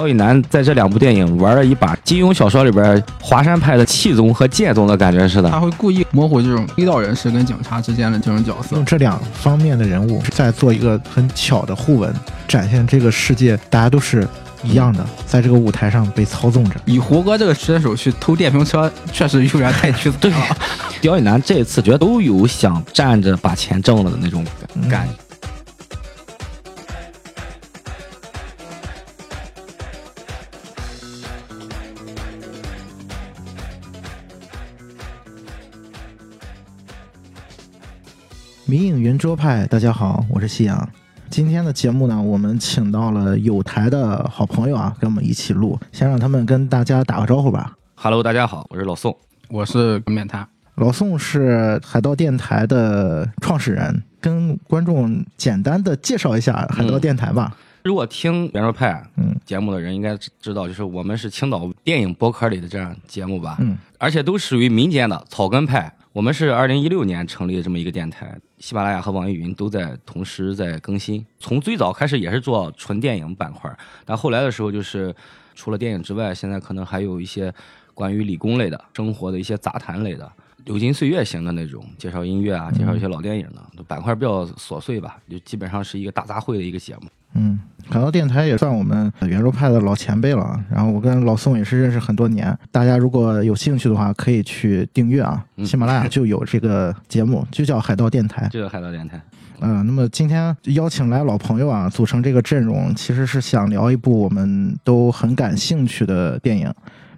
刁亦男在这两部电影玩了一把金庸小说里边华山派的气宗和剑宗的感觉似的。他会故意模糊这种黑道人士跟警察之间的这种角色用。这两方面的人物在做一个很巧的互文，展现这个世界大家都是一样的，在这个舞台上被操纵着。以胡歌这个身手去偷电瓶车，确实有点太屈 对了。刁亦男这次觉得都有想站着把钱挣了的那种感觉。迷影圆桌派，大家好，我是夕阳。今天的节目呢，我们请到了有台的好朋友啊，跟我们一起录。先让他们跟大家打个招呼吧。Hello，大家好，我是老宋。我是面瘫，老宋是海盗电台的创始人，跟观众简单的介绍一下海盗电台吧。如果听圆桌派嗯节目的人应该知知道，就是我们是青岛电影博客里的这样节目吧，嗯而且都属于民间的草根派。我们是二零一六年成立的这么一个电台，喜马拉雅和网易云都在同时在更新。从最早开始也是做纯电影板块，但后来的时候就是除了电影之外，现在可能还有一些关于理工类的、生活的一些杂谈类的。流金岁月型的那种介绍音乐啊，介绍一些老电影的板块比较琐碎吧，就基本上是一个大杂烩的一个节目。嗯，海盗电台也算我们圆桌派的老前辈了啊。然后我跟老宋也是认识很多年，大家如果有兴趣的话，可以去订阅啊。嗯喜马拉雅就有这个节目，就叫海盗电台。就叫海盗电台，嗯、那么今天邀请来老朋友啊，组成这个阵容，其实是想聊一部我们都很感兴趣的电影。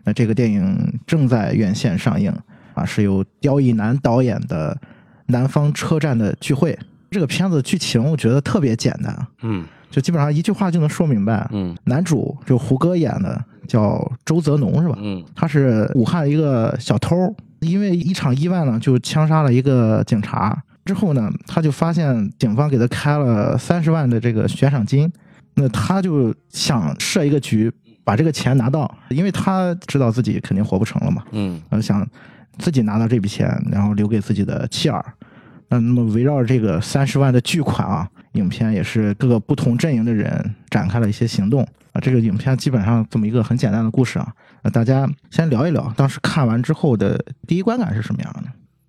那这个电影正在院线上映啊，是由刁亦男导演的《南方车站的聚会》。这个片子剧情我觉得特别简单，嗯就基本上一句话就能说明白。嗯男主就胡歌演的叫周泽农是吧？嗯他是武汉一个小偷，因为一场意外呢，就枪杀了一个警察。之后呢，他就发现警方给他开了三十万的这个悬赏金，那他就想设一个局，把这个钱拿到，因为他知道自己肯定活不成了嘛，嗯然后想自己拿到这笔钱，然后留给自己的妻儿。那那么围绕这个三十万的巨款啊，影片也是各个不同阵营的人展开了一些行动啊。这个影片基本上这么一个很简单的故事啊，那大家先聊一聊当时看完之后的第一观感是什么样的？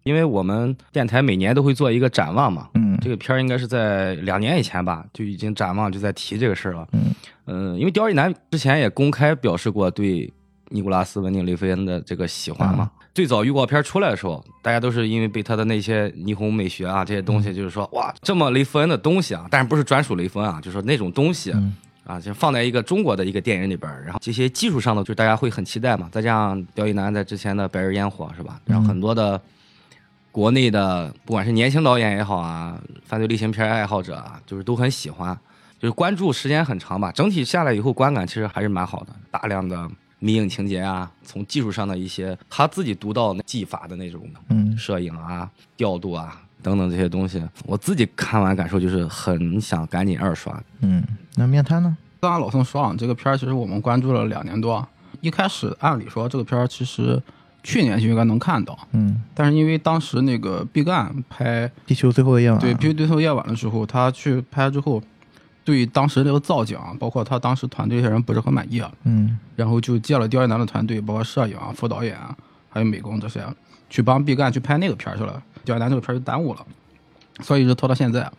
因为我们电台每年都会做一个展望嘛，嗯这个片儿应该是在两年以前吧，就已经展望就在提这个事儿了。嗯嗯，因为刁亦男之前也公开表示过对尼古拉斯·文定·雷菲恩的这个喜欢嘛。最早预告片出来的时候，大家都是因为被他的那些霓虹美学啊这些东西，就是说哇，这么雷夫恩的东西啊，但是不是专属雷夫恩啊，就是说那种东西。嗯啊，就放在一个中国的一个电影里边，然后这些技术上的，就是大家会很期待嘛。再加上刁亦男在之前的《白日烟火》是吧？然后很多的国内的，不管是年轻导演也好啊，犯罪类型片爱好者啊，就是都很喜欢，就是关注时间很长吧。整体下来以后，观感其实还是蛮好的，大量的迷影情节啊，从技术上的一些他自己独到的技法的那种嗯摄影啊、调度啊等等这些东西，我自己看完感受就是很想赶紧二刷。嗯，那面瘫呢？刚刚老宋说啊，这个片儿其实我们关注了两年多。一开始按理说这个片儿其实去年就应该能看到，嗯，但是因为当时那个毕赣拍地球最后的夜晚啊，对《地球最后夜晚》的时候，他去拍之后，对当时这个造景啊，包括他当时团队这些人不是很满意啊，嗯然后就借了刁亦男的团队，包括摄影啊、副导演啊，还有美工这些，去帮毕赣去拍那个片儿去了。刁亦男这个片儿就耽误了，所以一直拖到现在。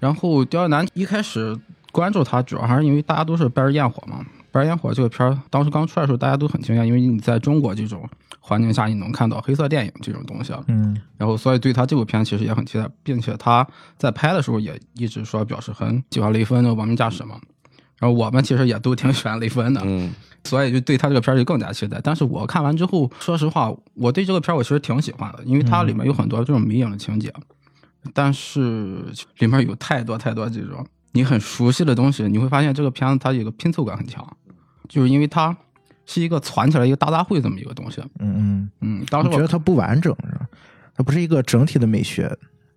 然后刁亦男一开始关注他，主要还是因为大家都是《白日焰火》嘛，《白日焰火》这个片儿当时刚出来的时候，大家都很惊讶，因为你在中国这种环境下，你能看到黑色电影这种东西啊。嗯然后所以对他这部片其实也很期待，并且他在拍的时候也一直说表示很喜欢雷锋的《亡命驾驶》嘛。然后我们其实也都挺喜欢雷锋的，嗯 所以就对他这个片儿就更加期待。但是我看完之后，说实话，我对这个片儿我其实挺喜欢的，因为它里面有很多这种迷影的情节，但是里面有太多太多这种你很熟悉的东西，你会发现这个片子它有个拼凑感很强，就是因为它是一个攒起来一个大杂烩这么一个东西。嗯嗯，嗯，当时我觉得它不完整是吧？它不是一个整体的美学。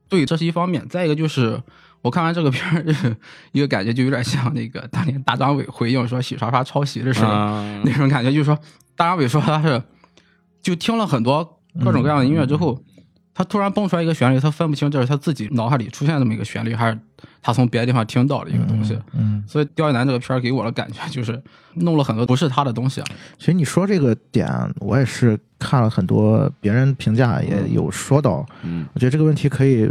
对，这是一方面。再一个就是，我看完这个片儿，一个感觉就有点像那个当年大张伟回应说洗刷刷抄袭的时候、嗯那种感觉，就是说大张伟说他是就听了很多各种各样的音乐之后，他突然蹦出来一个旋律，他分不清这是他自己脑海里出现这么一个旋律，还是他从别的地方听到的一个东西。嗯，所以《刁亦男》这个片儿给我的感觉就是弄了很多不是他的东西啊。其实你说这个点，我也是看了很多别人评价，也有说到。嗯，我觉得这个问题可以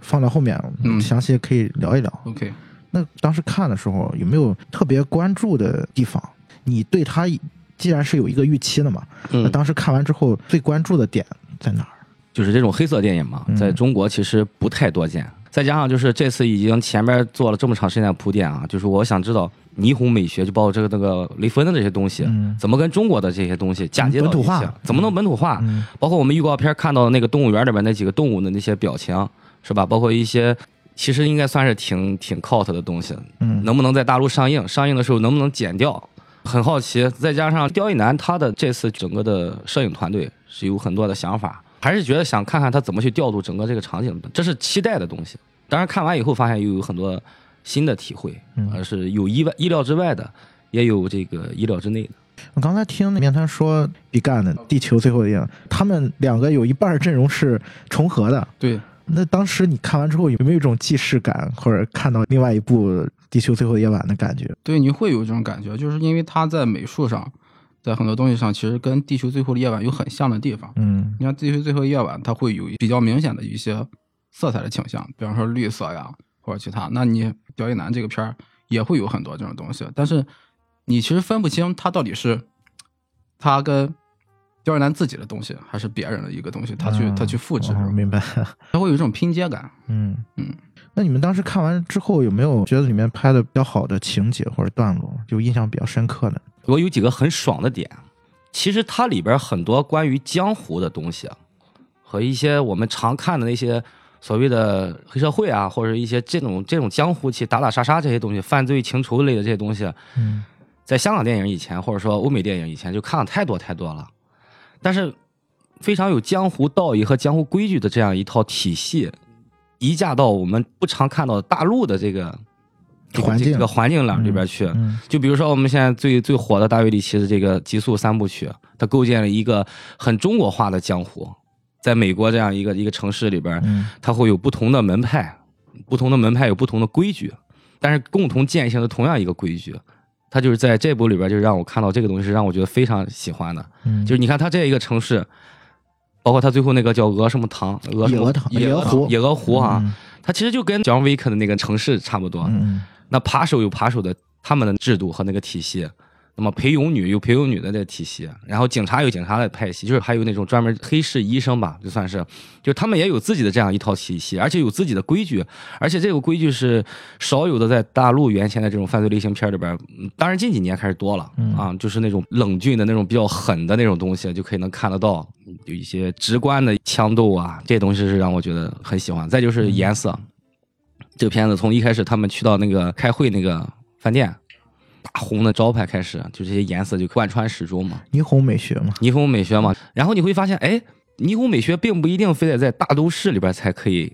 放到后面，嗯详细可以聊一聊。OK，那当时看的时候，有没有特别关注的地方？你对他既然是有一个预期的嘛，那嗯，当时看完之后最关注的点在哪儿？就是这种黑色电影嘛，嗯在中国其实不太多见。再加上就是这次已经前面做了这么长时间的铺垫啊，就是我想知道霓虹美学，就包括这个那个雷锋的这些东西，嗯怎么跟中国的这些东西嫁接到一起本土化，怎么能本土化？嗯包括我们预告片看到的那个动物园里边那几个动物的那些表情，是吧？包括一些其实应该算是挺挺 cult 的东西，嗯，能不能在大陆上映？上映的时候能不能剪掉？很好奇。再加上刁亦男他的这次整个的摄影团队是有很多的想法，还是觉得想看看他怎么去调度整个这个场景的，这是期待的东西。当然看完以后发现又有很多新的体会，嗯而是有意外意料之外的，也有这个意料之内的。我刚才听面谈说毕赣的《地球最后的夜晚》，他们两个有一半儿阵容是重合的。对，那当时你看完之后有没有一种既视感，或者看到另外一部《地球最后的夜晚》的感觉？对，你会有这种感觉，就是因为他在美术上，在很多东西上，其实跟《地球最后的夜晚》有很像的地方。嗯你看《地球最后的夜晚》，它会有比较明显的一些色彩的倾向，比方说绿色呀，或者其他。那你《刁亦男》这个片儿也会有很多这种东西，但是你其实分不清它到底是他跟刁亦男自己的东西，还是别人的一个东西，他去他去复制，哦明白。他会有一种拼接感。嗯嗯。那你们当时看完之后，有没有觉得里面拍的比较好的情节或者段落，就印象比较深刻的？我有几个很爽的点，其实它里边很多关于江湖的东西啊，和一些我们常看的那些所谓的黑社会啊，或者一些这种这种江湖气打打杀杀这些东西，犯罪情仇类的这些东西，嗯。在香港电影以前，或者说欧美电影以前就看了太多太多了，但是非常有江湖道义和江湖规矩的这样一套体系，移嫁到我们不常看到的大陆的这个环境这个环境里里边去。嗯就比如说我们现在最最火的大卫里奇的这个《极速三部曲》，它构建了一个很中国化的江湖，在美国这样一个一个城市里边，嗯它会有不同的门派，不同的门派有不同的规矩，但是共同践行的同样一个规矩。它就是在这部里边，就让我看到这个东西，是让我觉得非常喜欢的。嗯，就是你看它这一个城市，包括它最后那个叫鹅什么塘，鹅什么野鹅塘野野鹅湖野鹅湖啊，嗯它其实就跟 John Wick 的那个城市差不多。嗯那扒手有扒手的他们的制度和那个体系，那么陪泳女有陪泳女的这个体系，然后警察有警察的派系，就是还有那种专门黑市医生吧，就算是，就他们也有自己的这样一套体系，而且有自己的规矩，而且这个规矩是少有的在大陆原先的这种犯罪类型片里边，嗯当然近几年开始多了、嗯。啊，就是那种冷峻的那种比较狠的那种东西，就可以能看得到，有一些直观的枪斗啊，这些东西是让我觉得很喜欢。再就是颜色。这个片子从一开始他们去到那个开会那个饭店，大红的招牌开始，就这些颜色就贯穿始终嘛，霓虹美学嘛。霓虹美学嘛。然后你会发现，哎，霓虹美学并不一定非得在大都市里边才可以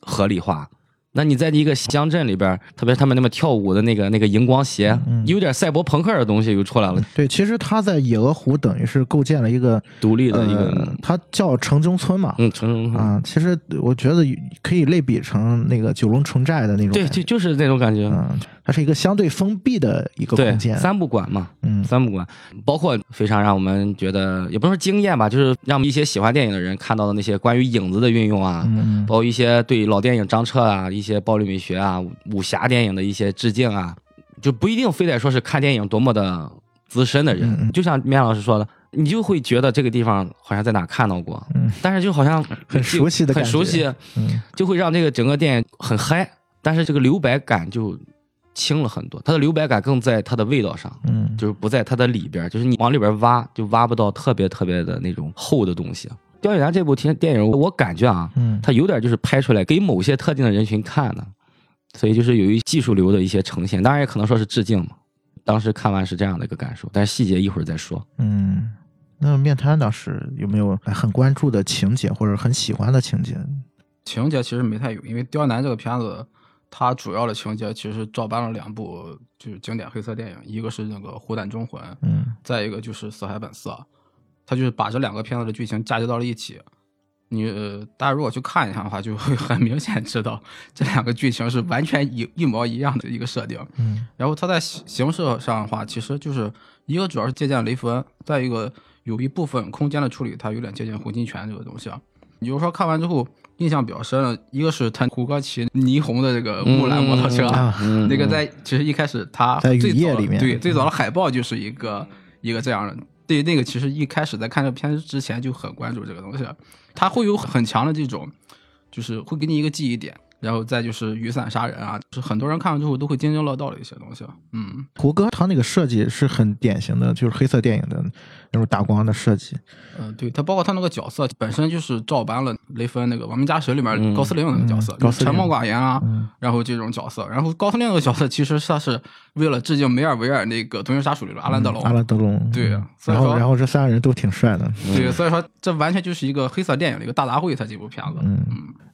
合理化。那你在一个乡镇里边，特别是他们那么跳舞的那个那个荧光鞋，嗯有点赛博朋克的东西又出来了，对，其实他在野鹅湖等于是构建了一个独立的一呃个，，它叫城中村嘛。嗯，城中啊，其实我觉得可以类比成那个九龙城寨的那种对，就就是那种感觉。嗯，它是一个相对封闭的一个，空间。三不管嘛，嗯。三不管，包括非常让我们觉得，也不能说惊艳吧，就是让一些喜欢电影的人看到的那些关于影子的运用啊，嗯包括一些对老电影张彻啊、一些暴力美学啊、武侠电影的一些致敬啊，就不一定非得说是看电影多么的资深的人，就像面老师说的，你就会觉得这个地方好像在哪看到过，嗯。但是就好像很熟悉的感觉。很熟悉，嗯。就会让这个整个电影很嗨，但是这个留白感就轻了很多，它的留白感更在它的味道上。嗯就是不在它的里边儿，就是你往里边儿挖，就挖不到特别特别的那种厚的东西。《刁亦男》这部电电影，我感觉啊，嗯它有点就是拍出来给某些特定的人群看的，所以就是有一技术流的一些呈现，当然也可能说是致敬嘛。当时看完是这样的一个感受，但是细节一会儿再说。嗯。那面瘫当时有没有很关注的情节或者很喜欢的情节？情节其实没太有，因为《刁难》这个片子，它主要的情节其实照搬了两部就是经典黑色电影，一个是那个《虎胆忠魂》，嗯再一个就是《死海本色》，它就是把这两个片子的剧情嫁接到了一起，你呃，大家如果去看一下的话，就会很明显知道这两个剧情是完全一一模一样的一个设定。嗯然后它在形形式上的话，其实就是一个主要是借鉴雷弗恩，再一个有一部分空间的处理，它有点借鉴胡金铨这个东西啊。比如说看完之后印象比较深的，一个是他胡歌骑霓虹的这个木兰摩托车，那个在其实一开始他在雨最早夜里面对最早的海报就是一个一个这样的。对那个其实一开始在看这片之前就很关注这个东西，他会有很强的这种，就是会给你一个记忆点，然后再就是雨伞杀人啊，就是很多人看完之后都会津津乐道的一些东西。嗯，胡歌他那个设计是很典型的，就是黑色电影的那种打光的设计。嗯，对，他包括他那个角色本身就是照搬了雷锋那个《亡命家史》里面嗯高司令那个角色，嗯高司令沉默寡言啊，嗯然后这种角色。然后高司令那个角色其实他是为了致敬梅尔维尔那个《独行杀手》里的阿兰德龙。阿兰德龙，对嗯然后所以说然后这三个人都挺帅的。对，所以说这完全就是一个黑色电影的一个大杂烩。他这部片子，嗯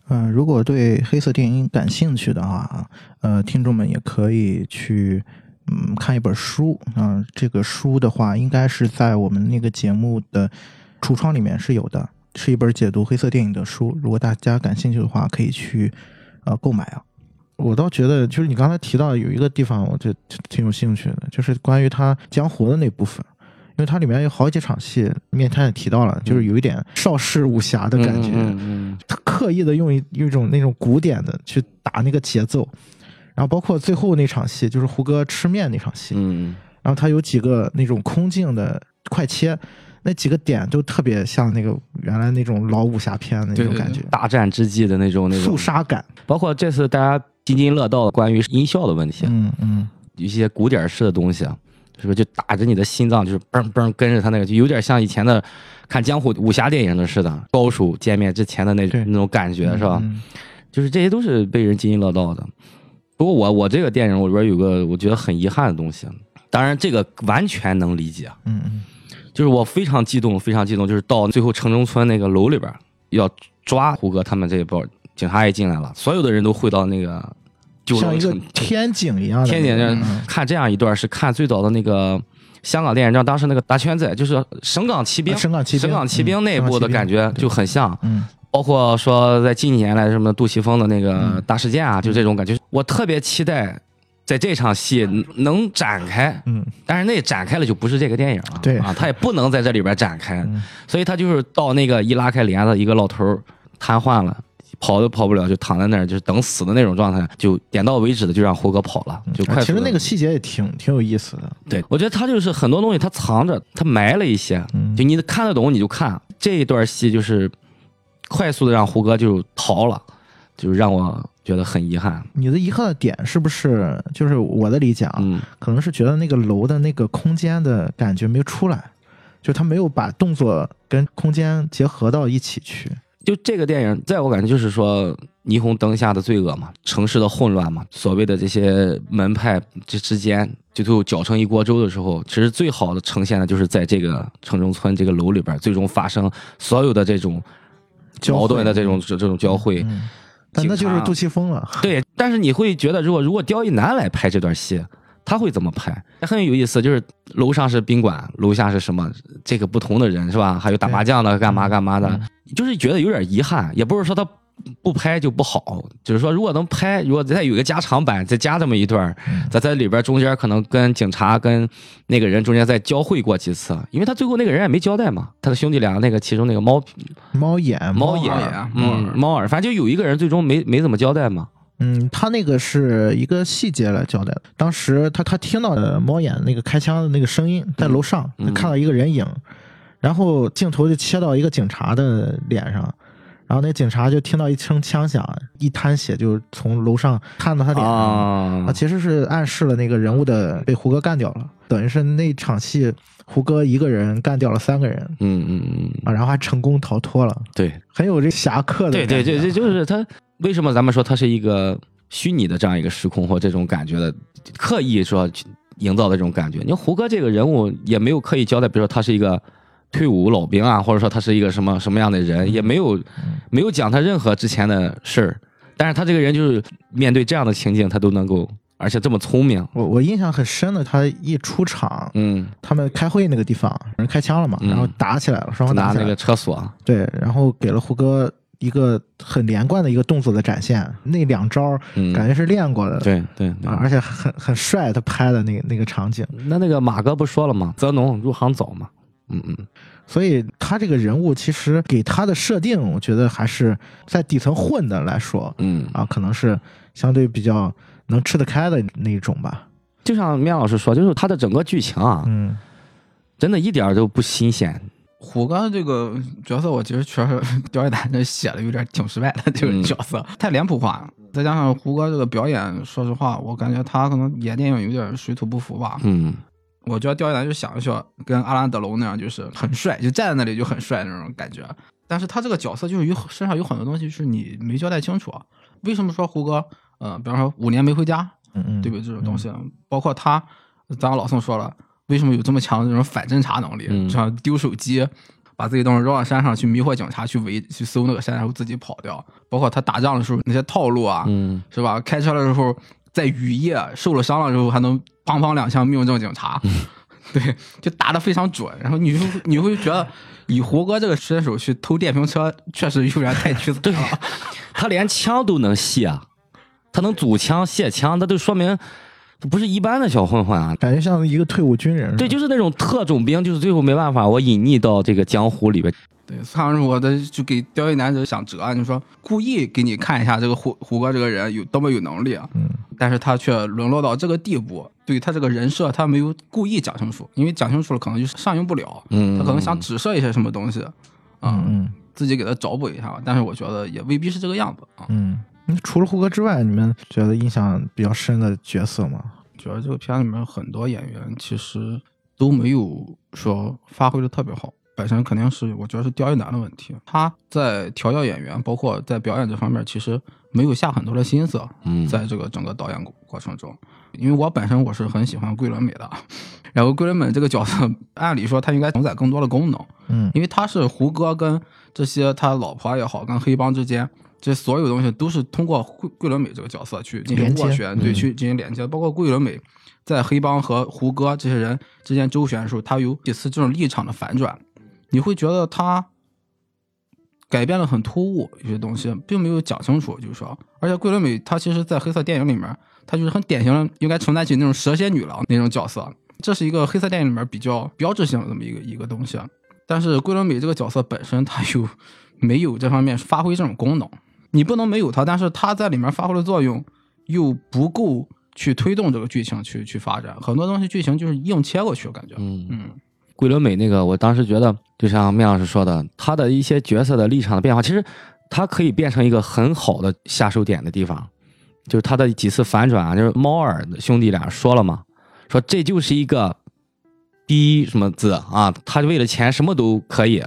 嗯、如果对黑色电影感兴趣的话，呃，听众们也可以去嗯看一本书。嗯、这个书的话，应该是在我们那个节目的橱窗里面是有的，是一本解读黑色电影的书。如果大家感兴趣的话，可以去呃购买啊。我倒觉得，就是你刚才提到有一个地方，我觉得挺有兴趣的，就是关于他江湖的那部分。因为它里面有好几场戏，面瘫也提到了，就是有一点邵氏武侠的感觉。嗯嗯他刻意的用一一种那种古典的去打那个节奏，然后包括最后那场戏，就是胡歌吃面那场戏，嗯然后他有几个那种空镜的快切，那几个点都特别像那个原来那种老武侠片的那对对对种感觉，大战之际的那种那种肃，杀感。包括这次大家津津乐道的关于音效的问题，嗯嗯一些古典式的东西，啊，是不是就打着你的心脏，就是嘣嘣跟着他那个，就有点像以前的看江湖武侠电影的似的，高手见面之前的那对那种感觉，是吧？嗯就是这些都是被人津津乐道的。不过我我这个电影我里边有个我觉得很遗憾的东西，当然这个完全能理解，嗯嗯就是我非常激动，非常激动，就是到最后城中村那个楼里边要抓胡歌他们这一波，警察也进来了，所有的人都汇到那个九像一个天井一样的，天井看这样一段是看最早的那个香港电影，让当时那个大圈仔就是省港骑兵，啊省港骑兵。省港骑兵嗯那一部的感觉就很像，嗯。包括说在近几年来什么杜琪峰的那个大事件啊，就这种感觉，我特别期待在这场戏能展开，嗯。但是那展开了就不是这个电影了，对。啊，他也不能在这里边展开，嗯。所以他就是到那个一拉开帘子，一个老头瘫痪了。跑都跑不了，就躺在那儿，就是等死的那种状态，就点到为止的就让胡歌跑了，就快其实那个细节也挺挺有意思的。对，我觉得他就是很多东西他藏着，他埋了一些，嗯就你看得懂你就看。这一段戏就是快速的让胡歌就逃了，就是让我觉得很遗憾。你的遗憾的点是不是就是我的理解啊？嗯可能是觉得那个楼的那个空间的感觉没有出来，就他没有把动作跟空间结合到一起去。就这个电影，在我感觉就是说霓虹灯下的罪恶嘛，城市的混乱嘛，所谓的这些门派这之间最后搅成一锅粥的时候，其实最好的呈现的就是在这个城中村这个楼里边，最终发生所有的这种矛盾的这种这这种交汇。嗯，但那就是杜琪峰了。对，但是你会觉得，如果如果刁亦男来拍这段戏，他会怎么拍？很有意思，就是楼上是宾馆，楼下是什么？这个不同的人是吧？还有打麻将的，干嘛干嘛的，嗯就是觉得有点遗憾。也不是说他不拍就不好，就是说如果能拍，如果再有一个加长版，再加这么一段在在里边中间可能跟警察跟那个人中间再交汇过几次，因为他最后那个人也没交代嘛，他的兄弟俩那个其中那个猫猫眼，猫眼，嗯，猫耳，反正就有一个人最终没没怎么交代嘛。嗯，他那个是一个细节来交代的。当时他他听到的猫眼那个开枪的那个声音，在楼上，嗯他看到一个人影，然后镜头就切到一个警察的脸上，然后那警察就听到一声枪响，一滩血就从楼上看到他脸上。啊啊，其实是暗示了那个人物的被胡歌干掉了，等于是那场戏胡歌一个人干掉了三个人嗯嗯嗯，啊，然后还成功逃脱了，对。很有这侠客的对对对，这就是他为什么咱们说它是一个虚拟的这样一个时空或这种感觉的，刻意说去营造的这种感觉。你看胡歌这个人物也没有刻意交代，比如说他是一个退伍老兵啊，或者说他是一个什么什么样的人，也没有没有讲他任何之前的事儿，但是他这个人就是面对这样的情景，他都能够。而且这么聪明。我我印象很深的，他一出场，嗯，他们开会那个地方人开枪了嘛，嗯然后打起来了，双方打起来了那个车锁，对，然后给了胡歌一个很连贯的一个动作的展现，那两招嗯，感觉是练过的，对对对啊，而且很很帅，他拍的那个那个场景，那那个马哥不说了吗？泽农入行早嘛。嗯嗯，所以他这个人物其实给他的设定，我觉得还是在底层混的来说嗯，啊，可能是相对比较能吃得开的那一种吧。就像面老师说，就是他的整个剧情啊，嗯真的一点儿都不新鲜。虎哥这个角色，我其实确实刁一男这写的有点挺失败的，这个角色、太脸谱化了，再加上胡歌这个表演，说实话，我感觉他可能演电影有点水土不服吧。嗯我觉得刁一男就想一想，跟阿兰德龙那样，就是很帅，就站在那里就很帅那种感觉。但是他这个角色就是有身上有很多东西是你没交代清楚。为什么说胡歌？呃，比方说五年没回家，嗯嗯，对不对？这种东西，包括他，咱老宋说了，为什么有这么强的这种反侦查能力？像丢手机，把自己东西扔到山上去迷惑警察，去围去搜那个山，然后自己跑掉。包括他打仗的时候那些套路啊，嗯是吧？开车的时候在雨夜受了伤了之后，还能梆梆两枪命中警察，对，就打得非常准。然后你就你会觉得，以胡歌这个身手去偷电瓶车，确实有点太屈 才了。他连枪都能卸，他能组枪卸枪，那就说明他不是一般的小混混啊。感觉像一个退伍军人。对，就是那种特种兵，就是最后没办法，我隐匿到这个江湖里边。对，看完我的就给刁一男子想辙，你说故意给你看一下这个胡胡歌这个人有多么有能力，啊嗯但是他却沦落到这个地步，对他这个人设他没有故意讲清楚，因为讲清楚了可能就是上映不了，嗯，他可能想指涉一些什么东西，啊、嗯嗯自己给他找补一下吧，但是我觉得也未必是这个样子啊。嗯，那除了胡歌之外，你们觉得印象比较深的角色吗？觉得这个片里面很多演员其实都没有说发挥的特别好，本身肯定是我觉得是刁亦男的问题，他在调教演员，包括在表演这方面，其实没有下很多的心思，嗯。在这个整个导演过过程中，因为我本身我是很喜欢桂纶镁的，然后桂纶镁这个角色，按理说他应该承载更多的功能，嗯。因为他是胡歌跟这些他老婆也好，跟黑帮之间，这所有东西都是通过桂桂纶镁这个角色去进行斡旋，对，嗯去进行连接。包括桂纶镁在黑帮和胡歌这些人之间周旋的时候，他有几次这种立场的反转，你会觉得他改变了很突兀，有些东西并没有讲清楚，就是说，而且桂纶镁她其实，在黑色电影里面，她就是很典型的应该承担起那种蛇蝎女郎那种角色，这是一个黑色电影里面比较标志性的这么一个一个东西。但是桂纶镁这个角色本身，她又没有这方面发挥这种功能。你不能没有他，但是他在里面发挥的作用又不够去推动这个剧情去去发展，很多东西剧情就是硬切过去，我感觉。嗯嗯桂纶镁那个，我当时觉得，就像面老师说的，他的一些角色的立场的变化，其实他可以变成一个很好的下手点的地方，就是他的几次反转啊，就是猫耳兄弟俩说了嘛，说这就是一个逼什么字啊，他为了钱什么都可以，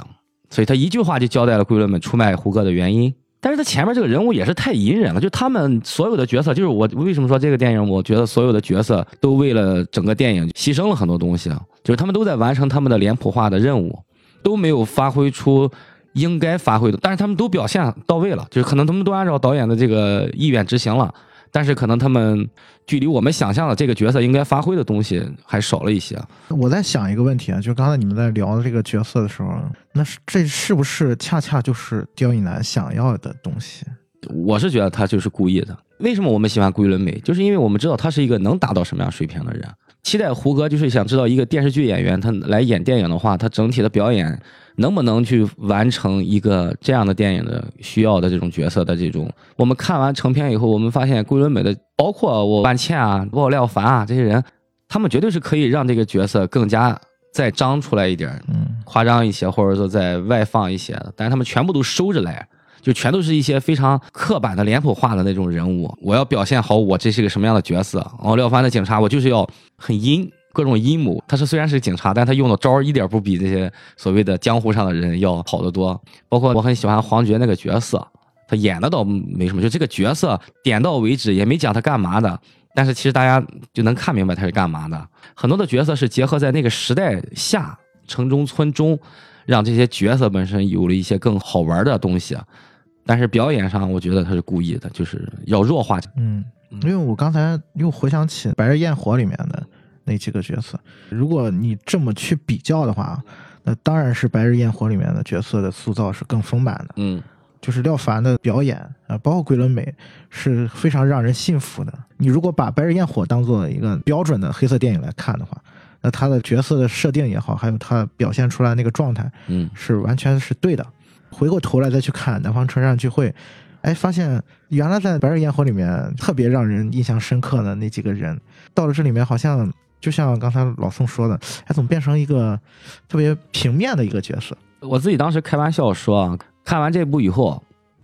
所以他一句话就交代了桂纶镁出卖胡歌的原因。但是他前面这个人物也是太隐忍了，就他们所有的角色，就是我为什么说这个电影，我觉得所有的角色都为了整个电影牺牲了很多东西，啊，就是他们都在完成他们的脸谱化的任务，都没有发挥出应该发挥的，但是他们都表现到位了，就是可能他们都按照导演的这个意愿执行了，但是可能他们距离我们想象的这个角色应该发挥的东西还少了一些。我在想一个问题啊，就刚才你们在聊这个角色的时候，那是这是不是恰恰就是刁亦男想要的东西？我是觉得他就是故意的。为什么我们喜欢桂纶镁？就是因为我们知道他是一个能达到什么样水平的人。期待胡歌就是想知道一个电视剧演员他来演电影的话，他整体的表演能不能去完成一个这样的电影的需要的这种角色的这种。我们看完成片以后，我们发现桂纶镁的，包括我万茜啊，包括廖凡啊这些人，他们绝对是可以让这个角色更加再张出来一点儿，嗯夸张一些，或者说再外放一些的，但是他们全部都收着来，就全都是一些非常刻板的脸谱化的那种人物。我要表现好我这是个什么样的角色。哦，廖凡的警察，我就是要很阴，各种阴谋。他是虽然是警察，但他用的招一点不比这些所谓的江湖上的人要好得多。包括我很喜欢黄觉那个角色，他演的倒没什么，就这个角色点到为止，也没讲他干嘛的。但是其实大家就能看明白他是干嘛的。很多的角色是结合在那个时代下，城中村中，让这些角色本身有了一些更好玩的东西。但是表演上，我觉得他是故意的，就是要弱化。嗯，因为我刚才又回想起《白日焰火》里面的那几个角色，如果你这么去比较的话，那当然是《白日焰火》里面的角色的塑造是更丰满的。嗯就是廖凡的表演啊，包括桂纶镁是非常让人信服的。你如果把《白日焰火》当做一个标准的黑色电影来看的话，那他的角色的设定也好，还有他表现出来那个状态嗯是完全是对的。回过头来再去看《南方车站聚会》，哎，发现原来在《白日焰火》里面特别让人印象深刻的那几个人，到了这里面好像就像刚才老宋说的，哎，怎么变成一个特别平面的一个角色？我自己当时开玩笑说啊，看完这部以后，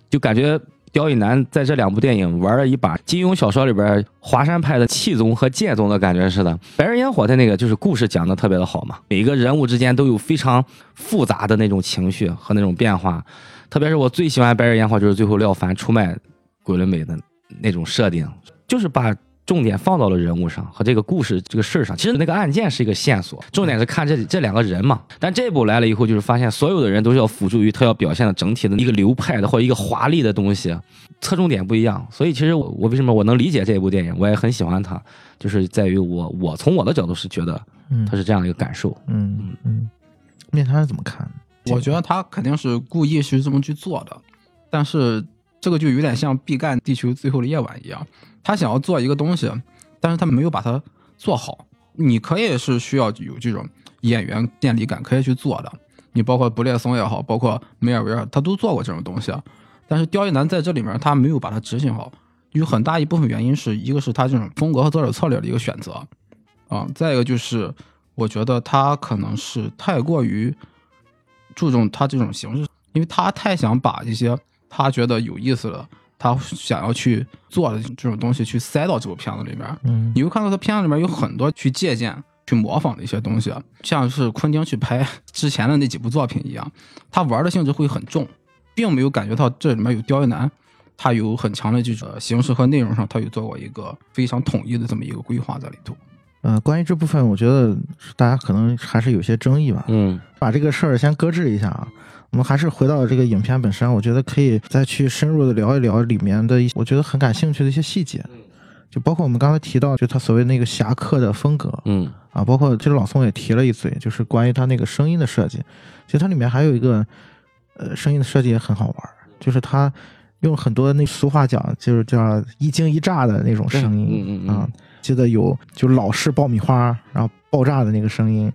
就感觉刁亦男在这两部电影玩了一把金庸小说里边华山派的气宗和剑宗的感觉似的。《白日烟火》的那个就是故事讲的特别的好嘛，每个人物之间都有非常复杂的那种情绪和那种变化。特别是我最喜欢《白日烟火》，就是最后廖凡出卖桂纶镁的那种设定，就是把。重点放到了人物上和这个故事这个事儿上，其实那个案件是一个线索，重点是看这这两个人嘛。但这部来了以后，就是发现所有的人都是要辅助于他要表现的整体的一个流派的或者一个华丽的东西，侧重点不一样。所以其实我我为什么我能理解这部电影，我也很喜欢它，就是在于我我从我的角度是觉得嗯它是这样一个感受。嗯嗯，面瘫是怎么看？我觉得他肯定是故意是这么去做的，但是这个就有点像毕赣《地球最后的夜晚》一样，他想要做一个东西，但是他没有把它做好。你可以是需要有这种演员电力感，可以去做的。你包括布列松也好，包括梅尔维尔，他都做过这种东西。但是刁亦男在这里面他没有把它执行好，有很大一部分原因是一个是他这种风格和作者策略的一个选择啊，再一个就是我觉得他可能是太过于注重他这种形式，因为他太想把一些他觉得有意思的，他想要去做的这种东西去塞到这部片子里面。嗯你会看到他片子里面有很多去借鉴、去模仿的一些东西，像是昆汀去拍之前的那几部作品一样，他玩的性质会很重，并没有感觉到这里面有刁亦男，他有很强的这种形式和内容上，他有做过一个非常统一的这么一个规划在里头。呃，关于这部分，我觉得大家可能还是有些争议吧。嗯把这个事儿先搁置一下啊，我们还是回到这个影片本身，我觉得可以再去深入的聊一聊里面的一我觉得很感兴趣的一些细节，就包括我们刚才提到，就他所谓那个侠客的风格。嗯。啊，包括其实老宋也提了一嘴，就是关于他那个声音的设计，其实它里面还有一个呃声音的设计也很好玩儿，就是他用很多那俗话讲，就是叫一惊一乍的那种声音，嗯嗯嗯。啊，记得有就老式爆米花，然后爆炸的那个声音，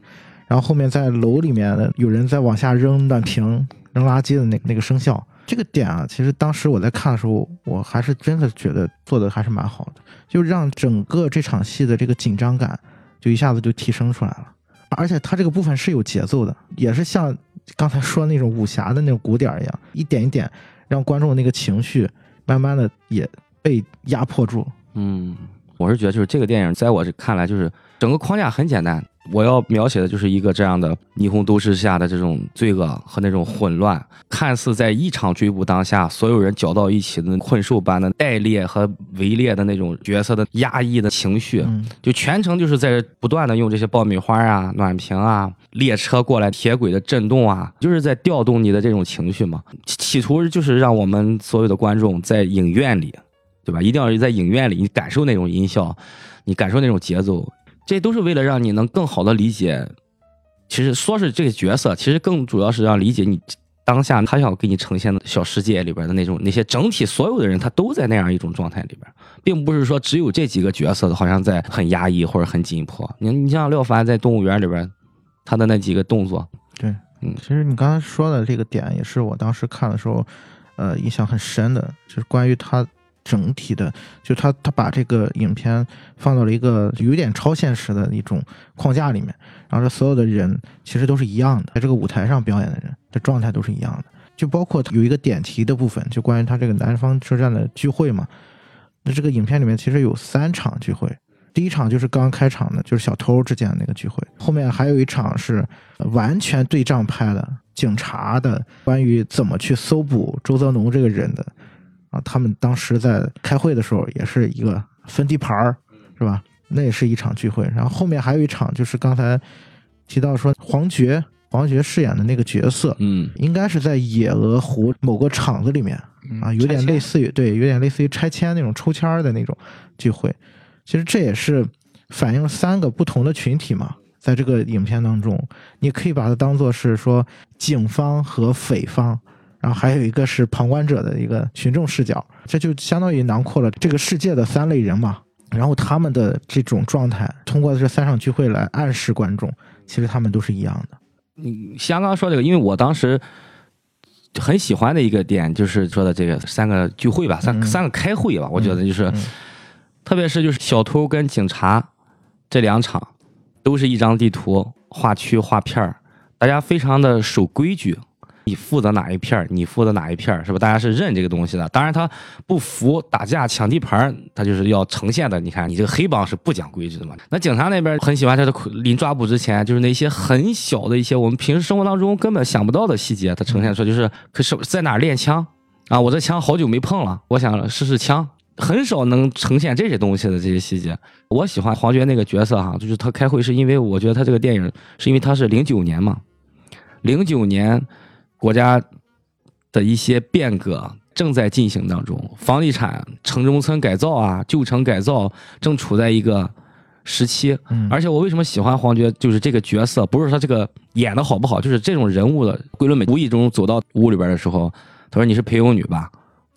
然后后面在楼里面有人在往下扔暖瓶、扔垃圾的那那个声效，这个点啊，其实当时我在看的时候，我还是真的觉得做的还是蛮好的，就让整个这场戏的这个紧张感就一下子就提升出来了，而且它这个部分是有节奏的，也是像刚才说那种武侠的那种鼓点一样，一点一点让观众那个情绪慢慢的也被压迫住。嗯，我是觉得就是这个电影在我这看来，就是整个框架很简单。我要描写的就是一个这样的霓虹都市下的这种罪恶和那种混乱，看似在一场追捕当下，所有人搅到一起的困兽般的带猎和围猎的那种角色的压抑的情绪，嗯就全程就是在不断的用这些爆米花啊、暖瓶啊、列车过来、铁轨的震动啊，就是在调动你的这种情绪嘛。企企图就是让我们所有的观众在影院里，对吧？一定要在影院里，你感受那种音效，你感受那种节奏，这都是为了让你能更好的理解。其实说是这个角色，其实更主要是让理解你当下他想给你呈现的小世界里边的那种那些整体所有的人，他都在那样一种状态里边，并不是说只有这几个角色好像在很压抑或者很紧迫。你你像廖凡在动物园里边，他的那几个动作，对，嗯其实你刚才说的这个点也是我当时看的时候，呃，印象很深的，就是关于他整体的，就他他把这个影片放到了一个有点超现实的一种框架里面，然后这所有的人其实都是一样的，在这个舞台上表演的人的状态都是一样的，就包括有一个点题的部分，就关于他这个南方车站的聚会嘛，那这个影片里面其实有三场聚会。第一场就是刚刚开场的，就是小偷之间的那个聚会。后面还有一场是完全对仗拍的，警察的关于怎么去搜捕周泽农这个人的啊。他们当时在开会的时候也是一个分地盘儿，是吧？那也是一场聚会。然后后面还有一场就是刚才提到说黄觉，黄觉饰演的那个角色，嗯应该是在野鹅湖某个厂子里面嗯啊，有点类似于对，有点类似于拆迁那种抽签儿的那种聚会。其实这也是反映了三个不同的群体嘛，在这个影片当中，你可以把它当做是说警方和匪方，然后还有一个是旁观者的一个群众视角，这就相当于囊括了这个世界的三类人嘛。然后他们的这种状态，通过这三场聚会来暗示观众，其实他们都是一样的。你像刚刚说这个，因为我当时很喜欢的一个点，就是说的这个三个聚会吧，三、嗯三个开会吧，我觉得就是，嗯特别是就是小偷跟警察这两场，都是一张地图画区画片儿，大家非常的守规矩。你负责哪一片，你负责哪一片儿，是吧？大家是认这个东西的。当然，他不服打架抢地盘，他就是要呈现的。你看，你这个黑帮是不讲规矩的嘛？那警察那边很喜欢他的临抓捕之前，就是那些很小的一些我们平时生活当中根本想不到的细节，他呈现出来就是，可是在哪练枪啊？我这枪好久没碰了，我想试试枪。很少能呈现这些东西的这些细节。我喜欢黄觉那个角色哈，就是他开会是因为我觉得他这个电影是因为他是零九年嘛，零九年国家的一些变革正在进行当中，房地产城中村改造啊、旧城改造正处在一个时期。嗯而且我为什么喜欢黄觉，就是这个角色，不是说这个演的好不好，就是这种人物的。桂纶镁无意中走到屋里边的时候，他说：“你是陪游女吧？”：“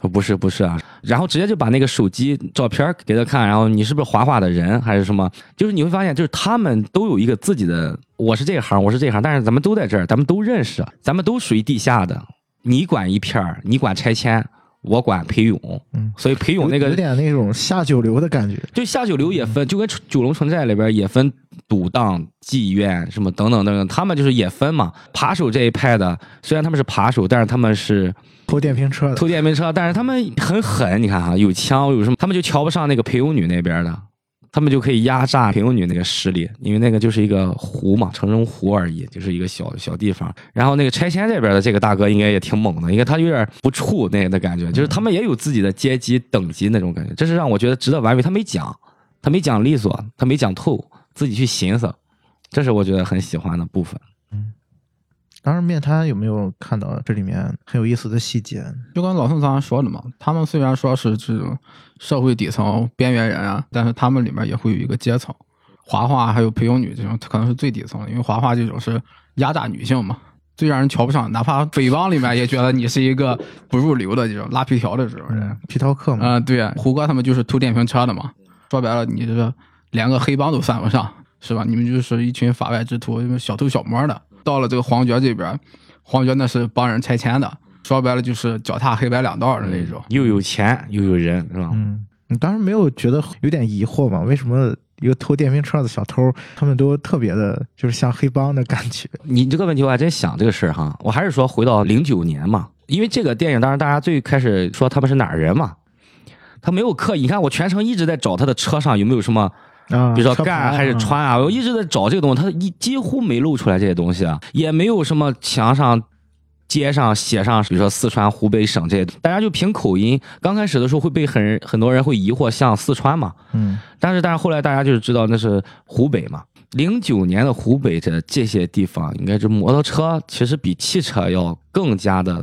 不是，不是啊。”然后直接就把那个手机照片给他看，然后你是不是华华的人还是什么？就是你会发现，就是他们都有一个自己的，我是这行，我是这行，但是咱们都在这儿，咱们都认识，咱们都属于地下的。你管一片儿，你管拆迁，我管裴勇。嗯，所以裴勇那个有有点那种下九流的感觉。就下九流也分，就跟九龙城寨里边也分赌档、妓院什么等等等等，他们就是也分嘛。扒手这一派的，虽然他们是扒手，但是他们是偷电瓶车的，偷电瓶车，但是他们很狠。你看哈，有枪有什么，他们就瞧不上那个裴勇女那边的，他们就可以压榨平庸女那个势力，因为那个就是一个湖嘛，城中湖而已，就是一个小小地方。然后那个拆迁这边的这个大哥应该也挺猛的，因为他有点不怵那的感觉，就是他们也有自己的阶级等级那种感觉，这是让我觉得值得玩味。他没讲，他没讲利索，他没讲透，自己去寻思，这是我觉得很喜欢的部分。当然，面瘫有没有看到这里面很有意思的细节？就跟老宋刚才说的嘛，他们虽然说是这种社会底层边缘人啊，但是他们里面也会有一个阶层。华华还有裴勇女这种可能是最底层的，因为华华这种是压榨女性嘛，最让人瞧不上。哪怕匪帮里面也觉得你是一个不入流的这种拉皮条的这种人。皮条客嘛，啊、对，胡歌他们就是偷电瓶车的嘛。说白了，你这个连个黑帮都算不上，是吧？你们就是一群法外之徒，小偷小摸的。到了这个黄觉这边，黄觉那是帮人拆迁的，说白了就是脚踏黑白两道的那种。又有钱又有人，是吧？嗯，你当时没有觉得有点疑惑吗？为什么一个偷电瓶车的小偷，他们都特别的，就是像黑帮的感觉？你这个问题我还真想这个事儿哈，我还是说回到零九年嘛，因为这个电影当然大家最开始说他们是哪儿人嘛，他没有刻意，你看我全程一直在找他的车上有没有什么，啊，比如说车牌干还是啊穿啊，我一直在找这个东西，它一几乎没露出来这些东西啊，也没有什么墙上。街上写上，比如说四川、湖北省这些，大家就凭口音，刚开始的时候会被很很多人会疑惑，像四川嘛，嗯但是但是后来大家就是知道那是湖北嘛。零九年的湖北这这些地方，应该是摩托车其实比汽车要更加的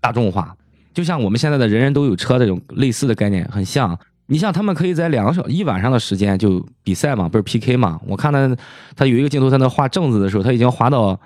大众化，就像我们现在的人人都有车这种类似的概念很像。你像他们可以在两个小一晚上的时间就比赛嘛，不是 PK 嘛？我看他他有一个镜头在那画正字的时候，他已经划到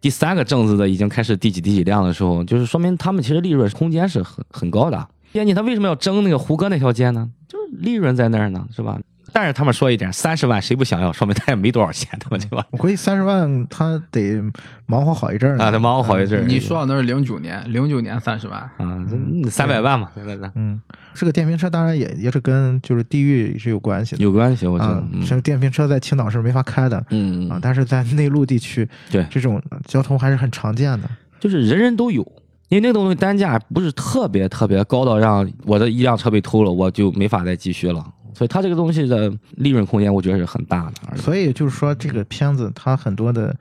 第三个正字的已经开始第几第几辆的时候，就是说明他们其实利润空间是很很高的。编辑他为什么要争那个胡歌那条街呢？就是利润在那儿呢，是吧？但是他们说一点，三十万谁不想要？说明他也没多少钱，对吧？对吧？我估计三十万他得忙活好一阵儿啊，得忙活好一阵儿。你说的那是零九年，零九年三十万，啊，这三百万嘛，对对对，嗯，这个电瓶车当然也也是跟就是地域是有关系的。有关系，我觉啊得。，嗯这个电瓶车在青岛是没法开的嗯，啊，但是在内陆地区，对这种交通还是很常见的。就是人人都有，因为那个东西单价不是特别特别高到让我的一辆车被偷了，我就没法再继续了。所以它这个东西的利润空间，我觉得是很大的。所以就是说，这个片子它很多的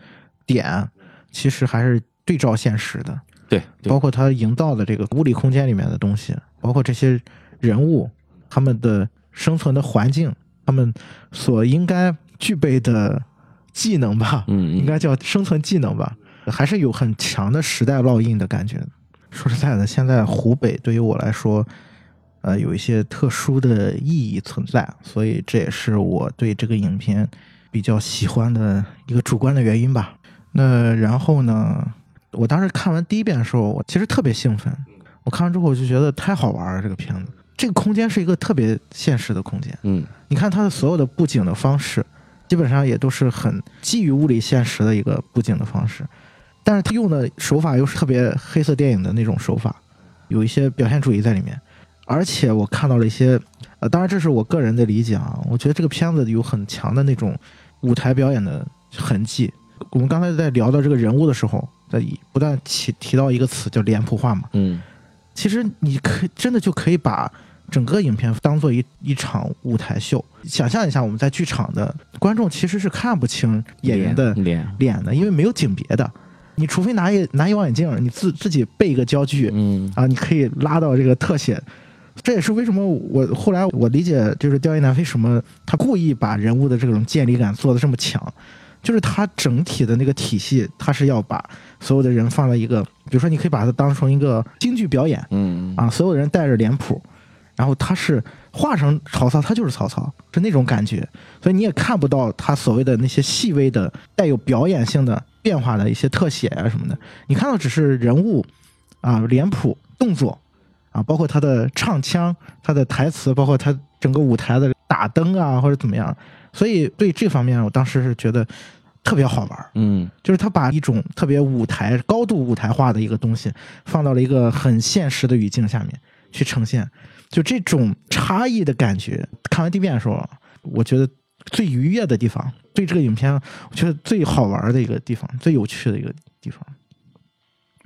点其实还是对照现实的，对，对包括它营造的这个物理空间里面的东西，包括这些人物他们的生存的环境，他们所应该具备的技能吧，嗯，嗯应该叫生存技能吧，还是有很强的时代烙印的感觉。说实在的，现在湖北对于我来说，呃，有一些特殊的意义存在，所以这也是我对这个影片比较喜欢的一个主观的原因吧。那然后呢，我当时看完第一遍的时候，我其实特别兴奋。我看完之后，我就觉得太好玩了，这个片子。这个空间是一个特别现实的空间，嗯你看它的所有的布景的方式，基本上也都是很基于物理现实的一个布景的方式，但是它用的手法又是特别黑色电影的那种手法，有一些表现主义在里面。而且我看到了一些，呃，当然这是我个人的理解啊，我觉得这个片子有很强的那种舞台表演的痕迹。我们刚才在聊到这个人物的时候，在不断提提到一个词叫脸谱化嘛，嗯其实你可以真的就可以把整个影片当做一一场舞台秀。想象一下，我们在剧场的观众其实是看不清演员的脸，脸的，因为没有景别的。你除非拿一拿一望远镜，你自自己备一个焦距嗯啊，你可以拉到这个特写。这也是为什么我后来我理解，就是刁亦男为什么他故意把人物的这种建立感做的这么强，就是他整体的那个体系，他是要把所有的人放在一个，比如说你可以把它当成一个京剧表演，嗯啊，所有人带着脸谱，然后他是化成曹操，他就是曹操，是那种感觉，所以你也看不到他所谓的那些细微的带有表演性的变化的一些特写啊什么的，你看到只是人物啊脸谱动作啊，包括他的唱腔、他的台词，包括他整个舞台的打灯啊或者怎么样，所以对这方面我当时是觉得特别好玩儿。嗯就是他把一种特别舞台、高度舞台化的一个东西，放到了一个很现实的语境下面去呈现，就这种差异的感觉。看完第一遍的时候，我觉得最愉悦的地方，对这个影片，我觉得最好玩的一个地方，最有趣的一个地方。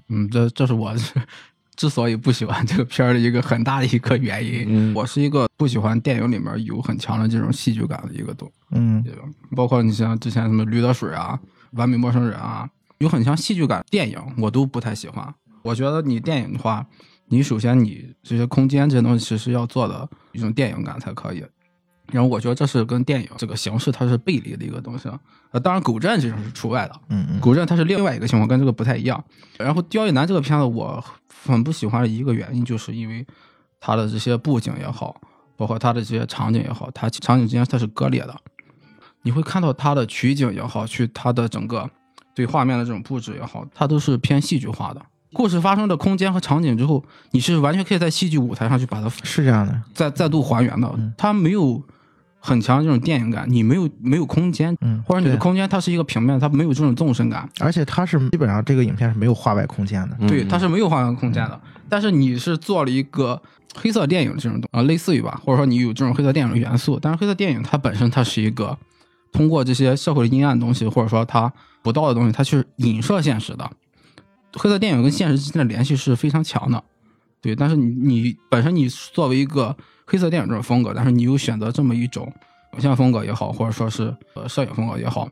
嗯，这这是我之所以不喜欢这个片儿的一个很大的一个原因。嗯我是一个不喜欢电影里面有很强的这种戏剧感的一个东，嗯这个包括你像之前什么《驴得水》啊、《完美陌生人》啊，有很强戏剧感电影，我都不太喜欢。我觉得你电影的话，你首先你这些空间这些东西其实要做的一种电影感才可以。然后我觉得这是跟电影这个形式它是背离的一个东西。呃，当然狗镇这种是除外的，嗯嗯古镇它是另外一个情况，跟这个不太一样。然后《刁亦男》这个片子，我很不喜欢的一个原因，就是因为它的这些布景也好，包括它的这些场景也好，它场景之间它是割裂的。你会看到它的取景也好，去它的整个对画面的这种布置也好，它都是偏戏剧化的。故事发生的空间和场景之后，你是完全可以在戏剧舞台上去把它是这样的。再再度还原的。它没有很强这种电影感，你没有没有空间，嗯或者你的空间它是一个平面，它没有这种纵深感。而且它是基本上这个影片是没有画外空间的。对，嗯它是没有画外空间的。但是你是做了一个黑色电影这种东啊、类似于吧，或者说你有这种黑色电影的元素。但是黑色电影它本身它是一个通过这些社会的阴暗的东西，或者说它不到的东西，它去影射现实的。黑色电影跟现实之间的联系是非常强的，对。但是你你本身你作为一个黑色电影这种风格，但是你又选择这么一种影像风格也好，或者说是呃摄影风格也好，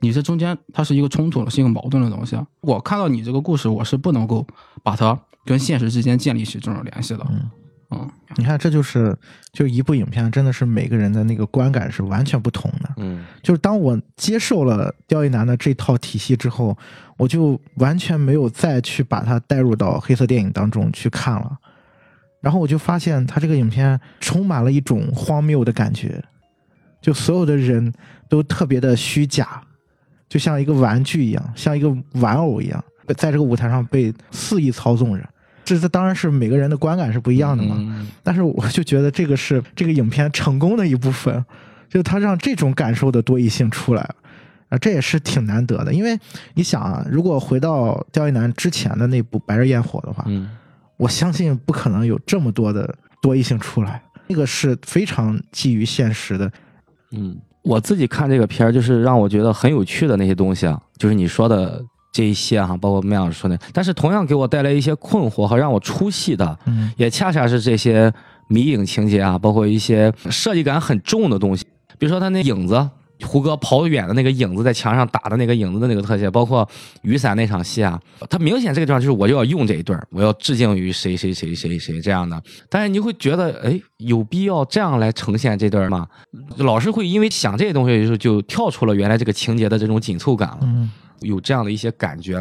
你这中间它是一个冲突的，是一个矛盾的东西。我看到你这个故事，我是不能够把它跟现实之间建立起这种联系的。嗯嗯，你看，这就是就一部影片，真的是每个人的那个观感是完全不同的。嗯就是当我接受了刁亦男的这套体系之后，我就完全没有再去把它带入到黑色电影当中去看了。然后我就发现，他这个影片充满了一种荒谬的感觉，就所有的人都特别的虚假，就像一个玩具一样，像一个玩偶一样，在这个舞台上被肆意操纵着。这这当然是每个人的观感是不一样的嘛。嗯但是我就觉得这个是这个影片成功的一部分，就是它让这种感受的多义性出来了，啊，这也是挺难得的。因为你想啊，如果回到刁亦男之前的那部《白日焰火》的话，嗯我相信不可能有这么多的多异性出来。那个是非常基于现实的，嗯，我自己看这个片儿，就是让我觉得很有趣的那些东西啊，就是你说的这一些哈、包括麦老师说的，但是同样给我带来一些困惑和让我出戏的，嗯也恰恰是这些迷影情节啊，包括一些设计感很重的东西，比如说他那影子。胡歌跑远的那个影子在墙上打的那个影子的那个特写，包括雨伞那场戏啊，他明显这个地方就是我就要用这一段儿，我要致敬于谁谁谁谁谁这样的。但是你会觉得，哎，有必要这样来呈现这段儿吗？老是会因为想这些东西的时候，就跳出了原来这个情节的这种紧凑感了。嗯有这样的一些感觉。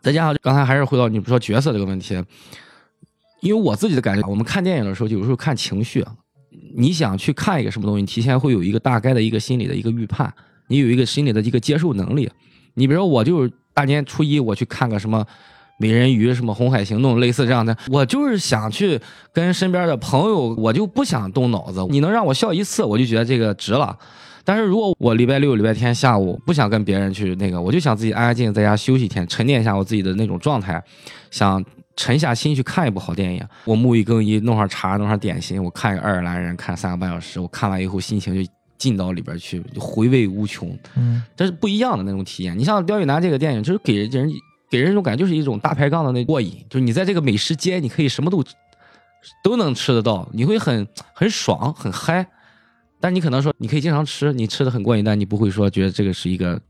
再加上刚才还是回到你不说角色这个问题，因为我自己的感觉，我们看电影的时候，有时候看情绪，你想去看一个什么东西，提前会有一个大概的一个心理的一个预判，你有一个心理的一个接受能力。你比如说，我就是大年初一我去看个什么美人鱼、什么红海行动，类似这样的，我就是想去跟身边的朋友，我就不想动脑子。你能让我笑一次，我就觉得这个值了。但是如果我礼拜六、礼拜天下午不想跟别人去那个，我就想自己安安静静在家休息一天，沉淀一下我自己的那种状态，想沉下心去看一部好电影。我沐浴更衣，弄上茶，弄上点心，我看一个爱尔兰人看三个半小时，我看完以后心情就进到里边去，就回味无穷。嗯这是不一样的那种体验。你像《刁亦男》这个电影，就是给人人给人一种感觉，就是一种大排档的那过瘾，就是你在这个美食街，你可以什么都都能吃得到，你会很很爽很嗨。但你可能说，你可以经常吃，你吃的很过瘾，但你不会说觉得这个是一个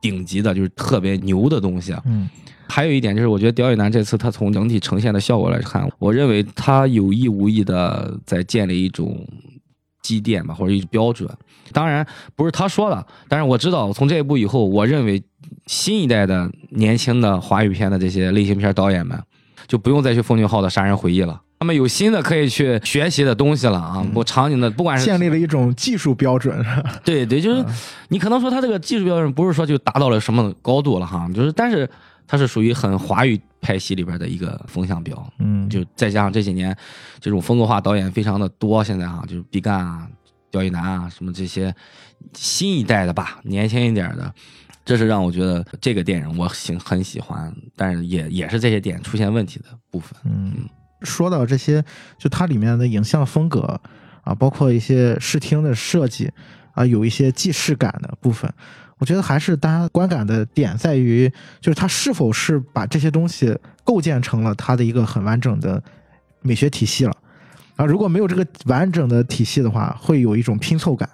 顶级的，就是特别牛的东西啊。嗯还有一点就是，我觉得刁亦男这次他从整体呈现的效果来看，我认为他有意无意的在建立一种积淀吧，或者一种标准。当然不是他说的，但是我知道从这一部以后，我认为新一代的年轻的华语片的这些类型片导演们，就不用再去奉俊昊的《杀人回忆》了。他们有新的可以去学习的东西了啊！我场景的，不管是建立了一种技术标准，对对，就是你可能说他这个技术标准不是说就达到了什么高度了哈，就是但是它是属于很华语派系里边的一个风向标，嗯，就再加上这几年这种风格化导演非常的多，现在哈就是毕赣啊、刁亦男啊什么这些新一代的吧，年轻一点的，这是让我觉得这个电影我喜很喜欢，但是也也是这些点出现问题的部分。嗯，说到这些，就它里面的影像风格啊，包括一些视听的设计啊，有一些既视感的部分，我觉得还是大家观感的点在于，就是它是否是把这些东西构建成了它的一个很完整的美学体系了。啊，如果没有这个完整的体系的话，会有一种拼凑感。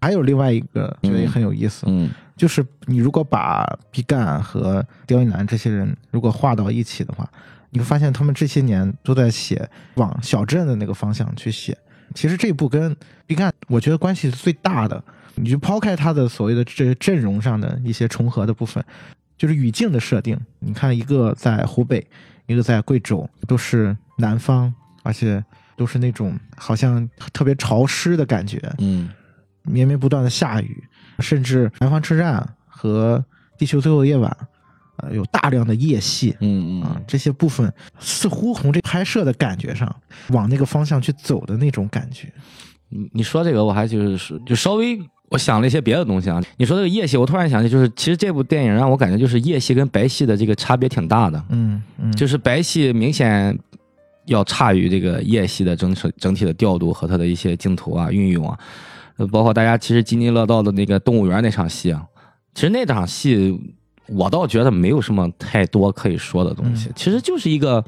还有另外一个，觉得也很有意思，嗯就是你如果把毕赣和刁亦男这些人如果画到一起的话，你会发现他们这些年都在写往小镇的那个方向去写。其实这部跟毕赣，我觉得关系是最大的。你就抛开他的所谓的这阵容上的一些重合的部分，就是语境的设定。你看，一个在湖北，一个在贵州，都是南方，而且都是那种好像特别潮湿的感觉。嗯绵绵不断的下雨，甚至《南方车站》和《地球最后的夜晚》，呃，有大量的夜戏嗯啊，这些部分似乎从这拍摄的感觉上往那个方向去走的那种感觉。你你说这个，我还就是就稍微我想了一些别的东西啊。你说这个夜戏，我突然想起，就是其实这部电影让我感觉就是夜戏跟白戏的这个差别挺大的，嗯嗯，就是白戏明显要差于这个夜戏的整体整体的调度和它的一些镜头啊运用啊，呃，包括大家其实津津乐道的那个动物园那场戏啊，其实那场戏我倒觉得没有什么太多可以说的东西，其实就是一个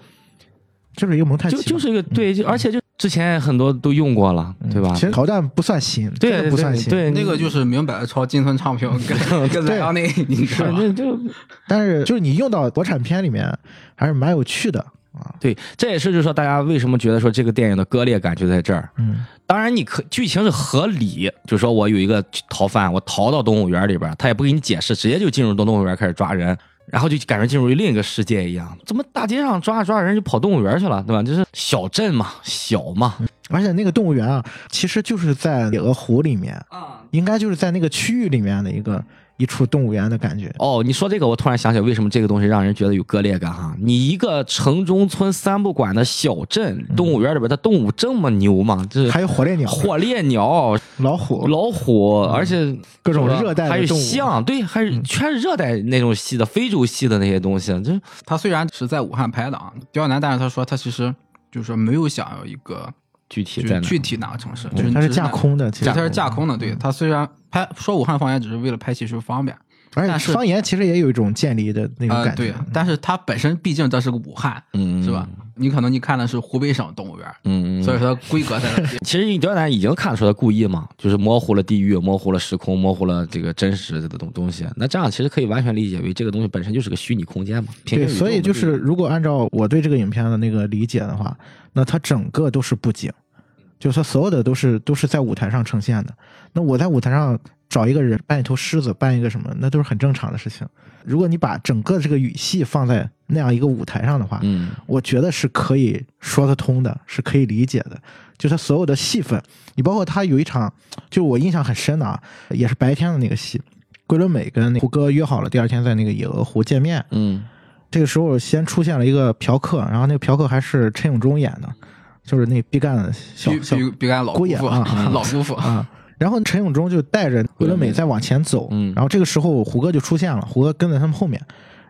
就是一个蒙太奇，就就是一个对，就而且就之前很多都用过了，对吧其？实挑战不算新，对不算新。对，那个就是明摆着抄金村唱片跟 跟莱昂内，你知道吧？对，就但是就是你用到国产片里面，还是蛮有趣的啊。对，这也是就是说大家为什么觉得说这个电影的割裂感就在这儿。嗯当然，你可剧情是合理，就是说我有一个逃犯，我逃到动物园里边，他也不给你解释，直接就进入到动物园开始抓人，然后就感觉进入另一个世界一样。怎么大街上抓着抓着人就跑动物园去了，对吧？就是小镇嘛，小嘛。而且那个动物园啊，其实就是在野鹅湖里面，啊。应该就是在那个区域里面的一个一处动物园的感觉。哦，你说这个，我突然想起来，为什么这个东西让人觉得有割裂感哈？你一个城中村三不管的小镇动物园里边的动物这么牛吗？这还有火烈鸟、火烈鸟、老虎、老虎，而且各种热带的还有象，对，还是全是热带那种系的，非洲系的那些东西，这他虽然是在武汉拍的啊，刁难，但是他说他其实就是说没有想要一个具体在哪？具体哪个城市，就是它是架空的，其对，实它是架空的。对，它虽然拍说武汉方言只是为了拍戏时候方便，而但是且方言其实也有一种建立的那种呃，感觉。对，但是它本身毕竟这是个武汉，嗯，是吧？你可能你看的是湖北省动物园，嗯？嗯，所以说它规格在那。其实你刁难已经看出来故意嘛，就是模糊了地域，模糊了时空，模糊了这个真实的东东西。那这样其实可以完全理解为这个东西本身就是个虚拟空间嘛。对，所以就是如果按照我对这个影片的那个理解的话，那它整个都是布景，就是它所有的都是都是在舞台上呈现的。那我在舞台上找一个人扮一头狮子，扮一个什么，那都是很正常的事情。如果你把整个这个语系放在那样一个舞台上的话，嗯我觉得是可以说得通的，是可以理解的。就他所有的戏份，你包括他有一场，就我印象很深的啊，也是白天的那个戏，桂纶镁跟胡歌约好了第二天在那个野鹅湖见面。嗯这个时候先出现了一个嫖客，然后那个嫖客还是陈永忠演的，就是那毕赣的小比小毕赣老姑姑父，爷啊 老姑父，啊。然后陈永忠就带着桂纶镁在往前走，嗯然后这个时候胡歌就出现了，胡歌跟在他们后面。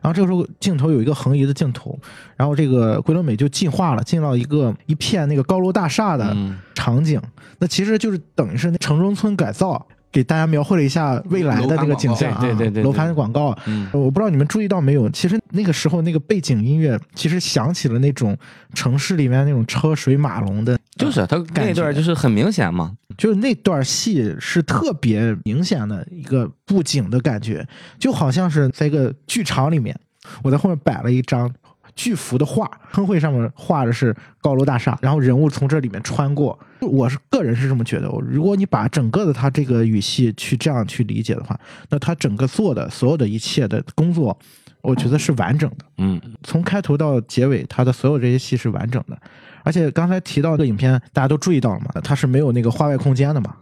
然后这个时候镜头有一个横移的镜头，然后这个桂纶镁就进化了，进到一个一片那个高楼大厦的嗯场景，那其实就是等于是那城中村改造，给大家描绘了一下未来的这个景象啊，对对对楼盘广告。嗯。我不知道你们注意到没有，其实那个时候那个背景音乐其实响起了那种城市里面那种车水马龙的，就是他那段就是很明显嘛，就是那段戏是特别明显的一个布景的感觉，就好像是在一个剧场里面，我在后面摆了一张巨幅的画，喷绘上面画的是高楼大厦，然后人物从这里面穿过。我是个人是这么觉得，如果你把整个的他这个语系去这样去理解的话，那他整个做的所有的一切的工作，我觉得是完整的。嗯从开头到结尾，他的所有这些戏是完整的。而且刚才提到的影片，大家都注意到了嘛，它是没有那个画外空间的嘛，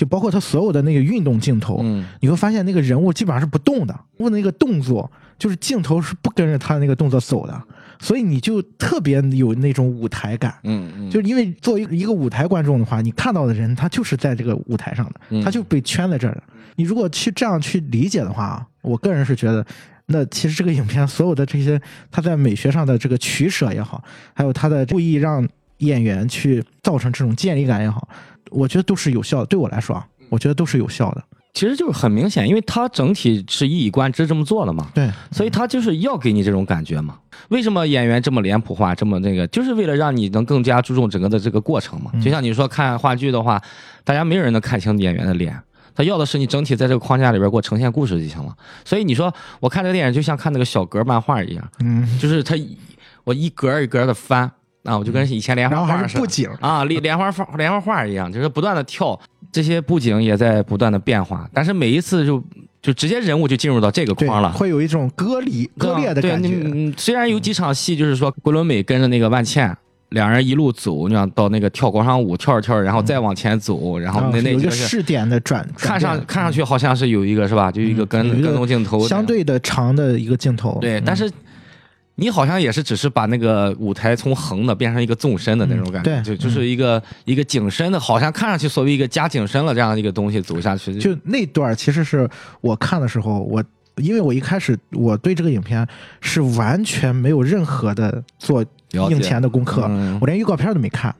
就包括他所有的那个运动镜头，嗯你会发现那个人物基本上是不动的，问的那个动作就是镜头是不跟着他的那个动作走的，所以你就特别有那种舞台感。嗯嗯，就是因为作为一个舞台观众的话，你看到的人他就是在这个舞台上的，嗯他就被圈在这儿了。你如果去这样去理解的话，我个人是觉得，那其实这个影片所有的这些，他在美学上的这个取舍也好，还有他的故意让演员去造成这种建立感也好，我觉得都是有效的。对我来说啊，我觉得都是有效的。其实就是很明显，因为他整体是一以贯之这么做的嘛，对，所以他就是要给你这种感觉嘛。为什么演员这么脸谱化，这么那个，就是为了让你能更加注重整个的这个过程嘛。嗯就像你说看话剧的话，大家没有人能看清演员的脸，他要的是你整体在这个框架里边给我呈现故事就行了。所以你说我看这个电影就像看那个小格漫画一样，嗯，就是他一我一格一格的翻啊，我就跟以前连环画似的布景，啊，连连环画连环画一样，就是不断的跳，这些布景也在不断的变化，但是每一次就就直接人物就进入到这个框了，。会有一种割离、割裂的对感觉。虽然有几场戏，就是说桂纶镁跟着那个万茜。两人一路走，你想到那个跳广场舞，跳着跳着，然后再往前走，然后啊那那有一个试点的转，看上看上去好像是有一个是吧？就一个跟跟踪镜头，相对的长的一个镜头。对，嗯但是你好像也是只是把那个舞台从横的变成一个纵深的那种感觉，嗯对就就是一个一个景深的，好像看上去所谓一个加景深了这样一个东西走下去，就那段，其实是我看的时候，我因为我一开始我对这个影片是完全没有任何的做了解。映前的功课，嗯我连预告片都没看，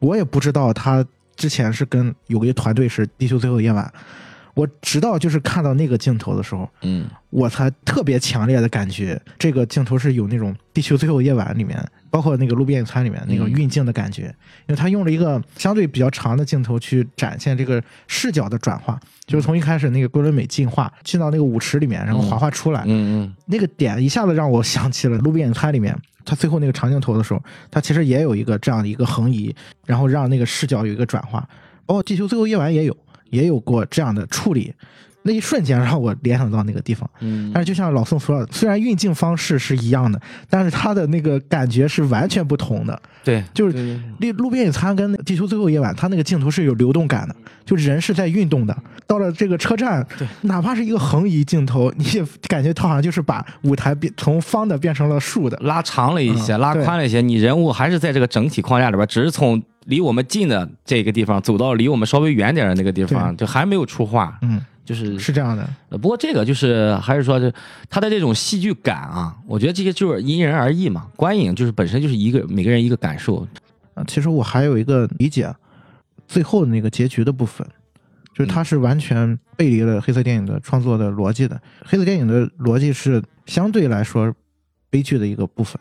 我也不知道他之前是跟有一个团队是《地球最后的夜晚》，我直到就是看到那个镜头的时候，嗯。我才特别强烈的感觉，这个镜头是有那种《地球最后夜晚》里面，包括那个路边野餐里面那种嗯。运镜的感觉，因为他用了一个相对比较长的镜头去展现这个视角的转化，就是从一开始那个桂纶镁进化进到那个舞池里面，然后滑滑出来，嗯嗯。那个点一下子让我想起了《路边野餐》里面，他最后那个长镜头的时候，他其实也有一个这样的一个横移，然后让那个视角有一个转化，包括《地球最后夜晚》也有也有过这样的处理，那一瞬间让我联想到那个地方。嗯但是就像老宋说的，虽然运镜方式是一样的，但是他的那个感觉是完全不同的。对，就是路路边野餐跟地球最后夜晚，它那个镜头是有流动感的，就人是在运动的。到了这个车站，哪怕是一个横移镜头，你也感觉它好像就是把舞台变从方的变成了竖的。拉长了一些，拉宽了一些，你人物还是在这个整体框架里边，只是从离我们近的这个地方走到离我们稍微远点的那个地方，就还没有出画，嗯，就是是这样的。呃不过这个就是还是说这它的这种戏剧感啊，我觉得这些就是因人而异嘛。观影就是本身就是一个每个人一个感受，啊，其实我还有一个理解，最后的那个结局的部分，就是它是完全背离了黑色电影的创作的逻辑的。黑色电影的逻辑是相对来说悲剧的一个部分，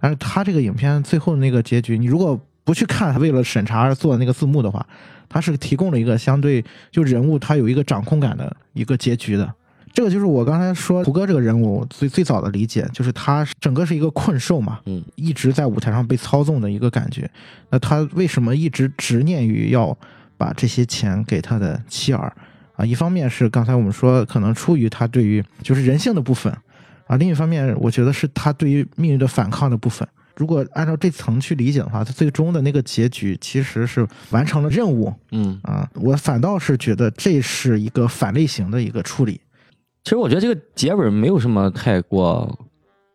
但是它这个影片最后那个结局，你如果不去看它为了审查而做的那个字幕的话，它是提供了一个相对就人物他有一个掌控感的一个结局的。这个就是我刚才说胡歌这个人物最最早的理解，就是他整个是一个困兽嘛，嗯，一直在舞台上被操纵的一个感觉。那他为什么一直执念于要把这些钱给他的妻儿啊，一方面是刚才我们说，可能出于他对于就是人性的部分啊，另一方面我觉得是他对于命运的反抗的部分。如果按照这层去理解的话，他最终的那个结局其实是完成了任务嗯，啊。我反倒是觉得这是一个反类型的一个处理。其实我觉得这个结尾没有什么太过，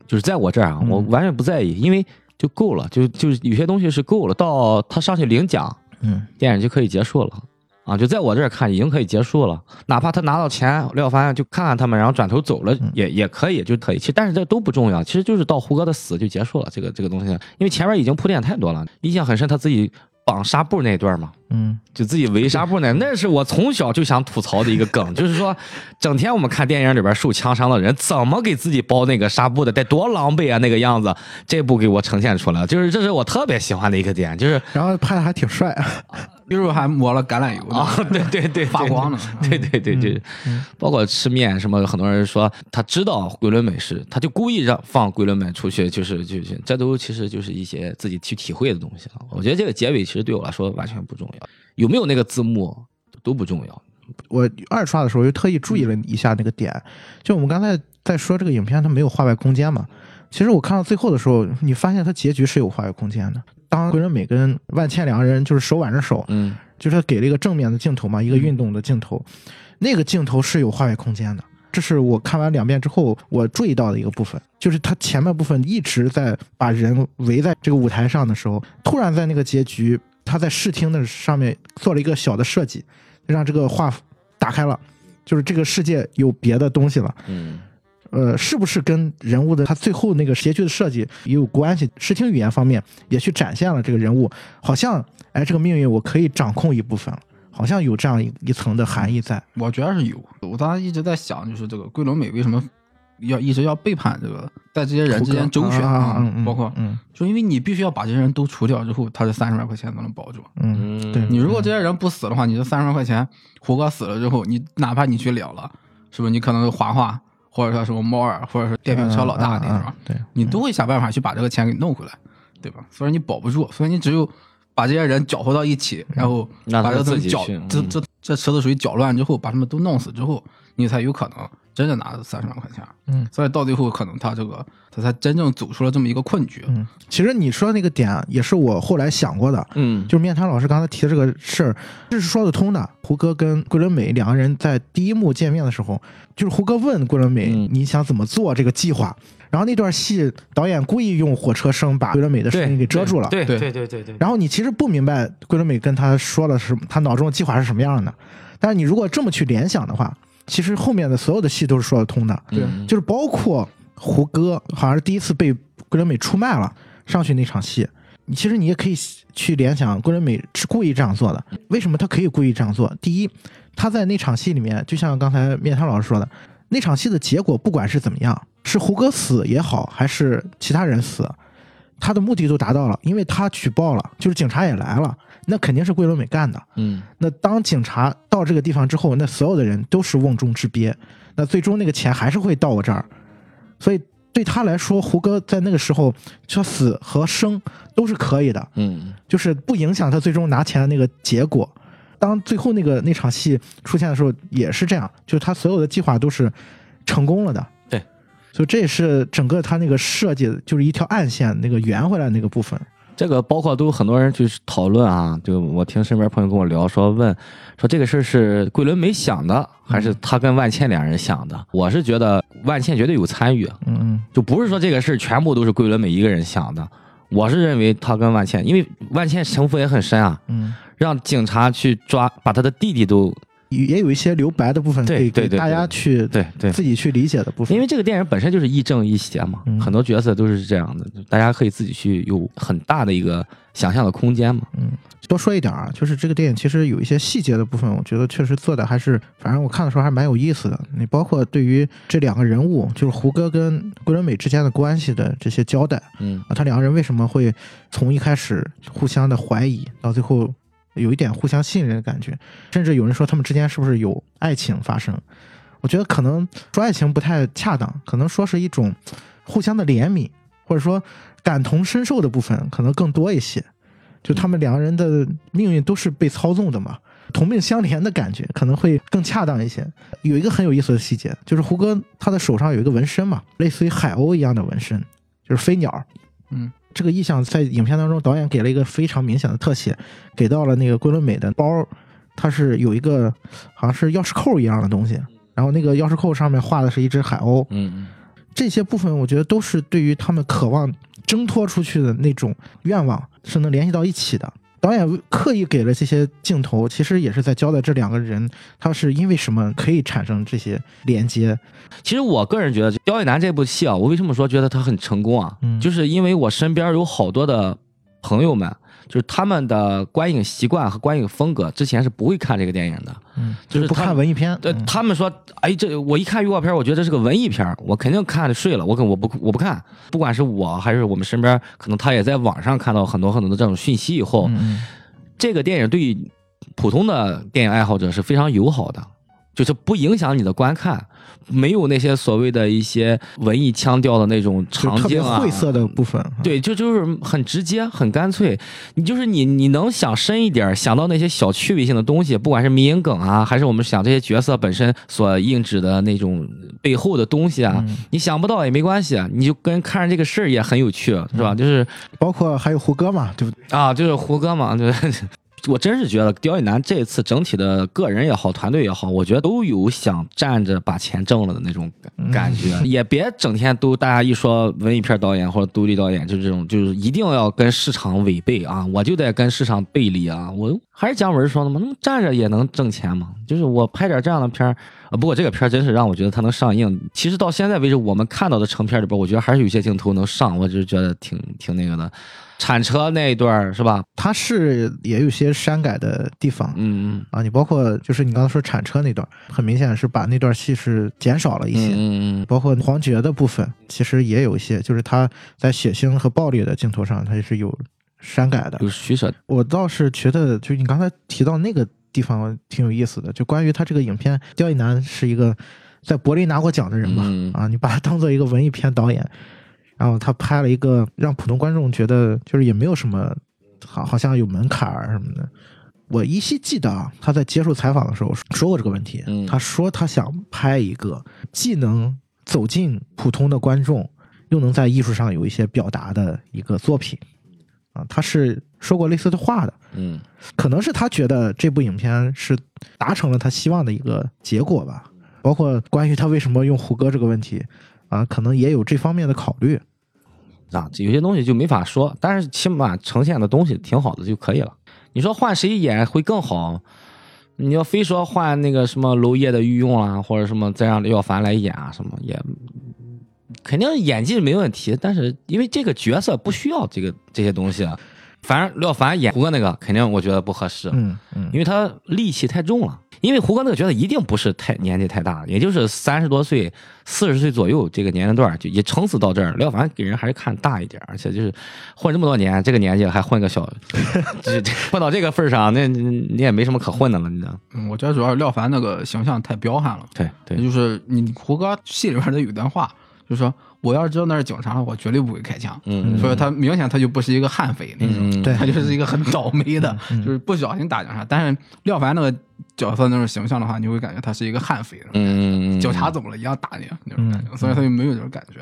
就是在我这儿啊，嗯我完全不在意，因为就够了，就就是有些东西是够了，到他上去领奖，嗯电影就可以结束了。啊，就在我这儿看已经可以结束了，哪怕他拿到钱，廖凡就看看他们，然后转头走了，也也可以，就可以。其实，但是这都不重要，其实就是到胡歌的死就结束了，这个这个东西，因为前面已经铺垫太多了。印象很深，他自己绑纱布那段嘛，嗯就自己围纱布那，那是我从小就想吐槽的一个梗，就是说，整天我们看电影里边受枪伤的人，怎么给自己包那个纱布的，得多狼狈啊，那个样子，这部给我呈现出来了，就是这是我特别喜欢的一个点，就是然后拍的还挺帅，一会儿还抹了橄榄油呢啊，对对对，发光了。对对对对，包括吃面什么，很多人说他知道桂纶镁是，他就故意让放桂纶镁出去，就是就是，这都其实就是一些自己去体会的东西了。我觉得这个结尾其实对我来说完全不重要，有没有那个字幕都不重要。我二刷的时候又特意注意了一下那个点，就我们刚才在说这个影片它没有画外空间嘛，其实我看到最后的时候，你发现它结局是有画外空间的。当桂纶镁跟万茜两个人就是手挽着手，嗯就是他给了一个正面的镜头嘛，一个运动的镜头，那个镜头是有画外空间的。这是我看完两遍之后我注意到的一个部分，就是他前半部分一直在把人围在这个舞台上的时候，突然在那个结局，他在视听的上面做了一个小的设计，让这个画打开了，就是这个世界有别的东西了。嗯呃，是不是跟人物的他最后那个结局的设计也有关系？视听语言方面也去展现了这个人物，好像哎，这个命运我可以掌控一部分了，好像有这样一一层的含义在。我觉得是有。我当时一直在想，就是这个桂纶镁为什么要一直要背叛这个，在这些人之间周旋啊，嗯嗯，包括嗯就因为你必须要把这些人都除掉之后，他这三十万块钱才能保住。嗯嗯，对你如果这些人不死的话，你这三十万块钱，胡歌死了之后，你哪怕你去了了，是不是？你可能华华，或者说什么猫儿，或者说电瓶车老大那种，嗯嗯嗯对，你都会想办法去把这个钱给弄回来，对吧？所以你保不住，所以你只有把这些人搅和到一起，然后把这个东西搅自己去，嗯这这这池子水搅乱之后，把他们都弄死之后，你才有可能真的拿了三十万块钱。嗯，所以到最后，可能他这个他才真正走出了这么一个困局。嗯，其实你说的那个点啊也是我后来想过的，嗯就是面瘫老师刚才提的这个事儿，这是说得通的。胡歌跟桂纶镁两个人在第一幕见面的时候，就是胡歌问桂纶镁：“嗯你想怎么做这个计划？”然后那段戏导演故意用火车声把桂纶镁的声音给遮住了。对对对对对对，然后你其实不明白桂纶镁跟他说的是他脑中的计划是什么样的，但是你如果这么去联想的话，其实后面的所有的戏都是说得通的。对嗯就是包括胡歌好像是第一次被桂纶镁出卖了上去那场戏，你其实你也可以去联想桂纶镁是故意这样做的。为什么他可以故意这样做？第一，他在那场戏里面，就像刚才面瘫老师说的，那场戏的结果不管是怎么样，是胡歌死也好，还是其他人死，他的目的都达到了，因为他举报了，就是警察也来了，那肯定是桂纶镁干的。嗯那当警察到这个地方之后，那所有的人都是瓮中之鳖，那最终那个钱还是会到我这儿，所以对他来说，胡歌在那个时候说死和生都是可以的，嗯就是不影响他最终拿钱的那个结果。当最后那个那场戏出现的时候，也是这样，就是他所有的计划都是成功了的。对，所以这也是整个他那个设计，就是一条暗线那个圆回来那个部分。这个包括都很多人去讨论啊，就我听身边朋友跟我聊说，问说这个事儿是桂纶镁想的，还是他跟万茜两人想的？我是觉得万茜绝对有参与，嗯嗯就不是说这个事儿全部都是桂纶镁一个人想的。我是认为他跟万茜，因为万茜城府也很深啊，嗯，让警察去抓，把他的弟弟都也有一些留白的部分，对可以给大对对大家去对对，自己去理解的部分。因为这个电影本身就是亦正亦邪嘛，嗯很多角色都是这样的，大家可以自己去有很大的一个想象的空间嘛。嗯多说一点啊，就是这个电影其实有一些细节的部分，我觉得确实做的还是，反正我看的时候还蛮有意思的。你包括对于这两个人物，就是胡歌跟桂纶镁之间的关系的这些交代嗯啊，他两个人为什么会从一开始互相的怀疑，到最后有一点互相信任的感觉，甚至有人说他们之间是不是有爱情发生？我觉得可能说爱情不太恰当，可能说是一种互相的怜悯，或者说感同身受的部分可能更多一些。就他们两个人的命运都是被操纵的嘛，同命相连的感觉，可能会更恰当一些。有一个很有意思的细节，就是胡歌他的手上有一个纹身嘛，类似于海鸥一样的纹身，就是飞鸟。嗯，这个意象在影片当中，导演给了一个非常明显的特写，给到了那个桂纶镁的包，它是有一个好像是钥匙扣一样的东西，然后那个钥匙扣上面画的是一只海鸥。嗯这些部分，我觉得都是对于他们渴望挣脱出去的那种愿望是能联系到一起的。导演刻意给了这些镜头，其实也是在交代这两个人他是因为什么可以产生这些连接。其实我个人觉得《刁亦男》这部戏啊，我为什么说觉得他很成功啊？嗯就是因为我身边有好多的朋友们，就是他们的观影习惯和观影风格，之前是不会看这个电影的。嗯，就是不看文艺片。对嗯他们说，哎，这我一看预告片，我觉得这是个文艺片，我肯定看着睡了，我跟我不我不看。不管是我还是我们身边，可能他也在网上看到很多很多的这种讯息以后，嗯这个电影对于普通的电影爱好者是非常友好的，就是不影响你的观看，没有那些所谓的一些文艺腔调的那种场景啊，晦涩的部分。对，就就是很直接、很干脆。你就是你，你能想深一点，想到那些小趣味性的东西，不管是迷影梗啊，还是我们想这些角色本身所映指的那种背后的东西啊，嗯你想不到也没关系，你就跟看着这个事儿也很有趣，是吧？就是包括还有胡歌嘛，对不对？啊，就是胡歌嘛，就是。我真是觉得刁亦男这次整体的个人也好，团队也好，我觉得都有想站着把钱挣了的那种感感觉，也别整天都大家一说文艺片导演或者独立导演，就这种，就是一定要跟市场违背啊，我就得跟市场背离啊，我还是姜文说的吗，那么站着也能挣钱嘛，就是我拍点这样的片儿啊，不过这个片儿真是让我觉得它能上映，其实到现在为止我们看到的成片里边，我觉得还是有些镜头能上，我就是觉得挺挺那个的，铲车那一段儿是吧？它是也有些删改的地方。嗯嗯。啊，你包括就是你刚才说铲车那段，很明显是把那段戏是减少了一些，嗯嗯包括黄觉的部分，其实也有一些，就是他在血腥和暴力的镜头上，他是有删改的有。取舍，我倒是觉得，就你刚才提到那个地方挺有意思的，就关于他这个影片，刁亦男是一个在柏林拿过奖的人嘛，嗯啊，你把他当做一个文艺片导演，然后他拍了一个让普通观众觉得就是也没有什么，好好像有门槛儿什么的。我依稀记得啊，他在接受采访的时候说过这个问题。嗯他说他想拍一个既能走进普通的观众，又能在艺术上有一些表达的一个作品。啊，他是说过类似的话的。嗯可能是他觉得这部影片是达成了他希望的一个结果吧。包括关于他为什么用胡歌这个问题啊，可能也有这方面的考虑。啊，有些东西就没法说，但是起码呈现的东西挺好的就可以了。你说换谁演会更好？你要非说换那个什么娄烨的御用啊，或者什么再让廖凡来演啊，什么也肯定演技没问题，但是因为这个角色不需要这个这些东西啊。反正廖凡演胡歌那个肯定我觉得不合适，嗯嗯因为他戾气太重了。因为胡歌那个角色一定不是太年纪太大，也就是三十多岁、四十岁左右这个年龄段，就也撑死到这儿。廖凡给人还是看大一点，而且就是混这么多年，这个年纪了还混个小，混到这个份上，那你你也没什么可混的了，你知道？嗯，我觉得主要是廖凡那个形象太彪悍了。对对，就是你胡歌戏里边的有段话，就说我要是知道那是警察了，我绝对不会开枪。嗯，所以他明显他就不是一个悍匪那种，对他就是一个很倒霉的，就是不小心打警察。但是廖凡那个角色那种形象的话，你会感觉他是一个悍匪，嗯警察怎么了，一样打你那种感觉。所以他就没有这种感觉。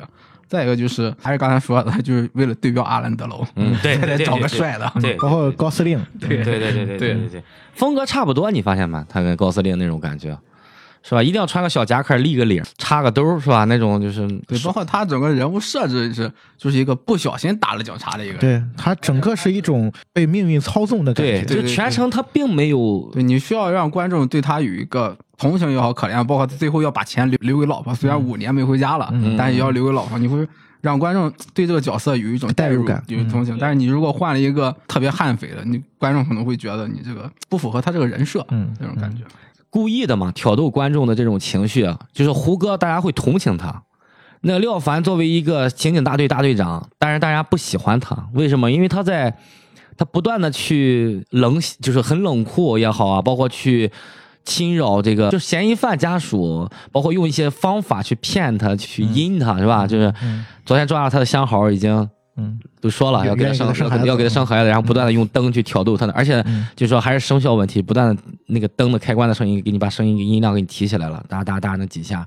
再一个就是，还是刚才说的，就是为了对标阿兰德楼，嗯，对，找个帅的，对，括高司令，对，对，对，对，对，对，对，风格差不多，你发现吗？他跟高司令那种感觉。是吧？一定要穿个小夹克，立个领，插个兜，是吧？那种就是对，包括他整个人物设置是就是一个不小心打了警察的一个人。对他整个是一种被命运操纵的感觉对，觉。就对全程他并没有对，你需要让观众对他有一个同情也好，可怜，包括他最后要把钱留留给老婆，虽然五年没回家了，嗯但是也要留给老婆。你会让观众对这个角色有一种入代入感有同情。但是你如果换了一个特别悍匪的，你观众可能会觉得你这个不符合他这个人设，嗯这种感觉。故意的嘛，挑逗观众的这种情绪，啊就是胡歌，大家会同情他。那廖凡作为一个刑警大队大队长，但是大家不喜欢他，为什么？因为他在他不断的去冷，就是很冷酷也好啊，包括去侵扰这个，就是嫌疑犯家属，包括用一些方法去骗他、去阴他，是吧？就是昨天抓了他的相好，已经嗯。都说了要给他生孩子要给他生孩子，然后不断的用灯去挑逗他的，而且嗯。就说还是声效问题，不断的那个灯的开关的声音给你把声音音量给你提起来了，哒哒哒那几下，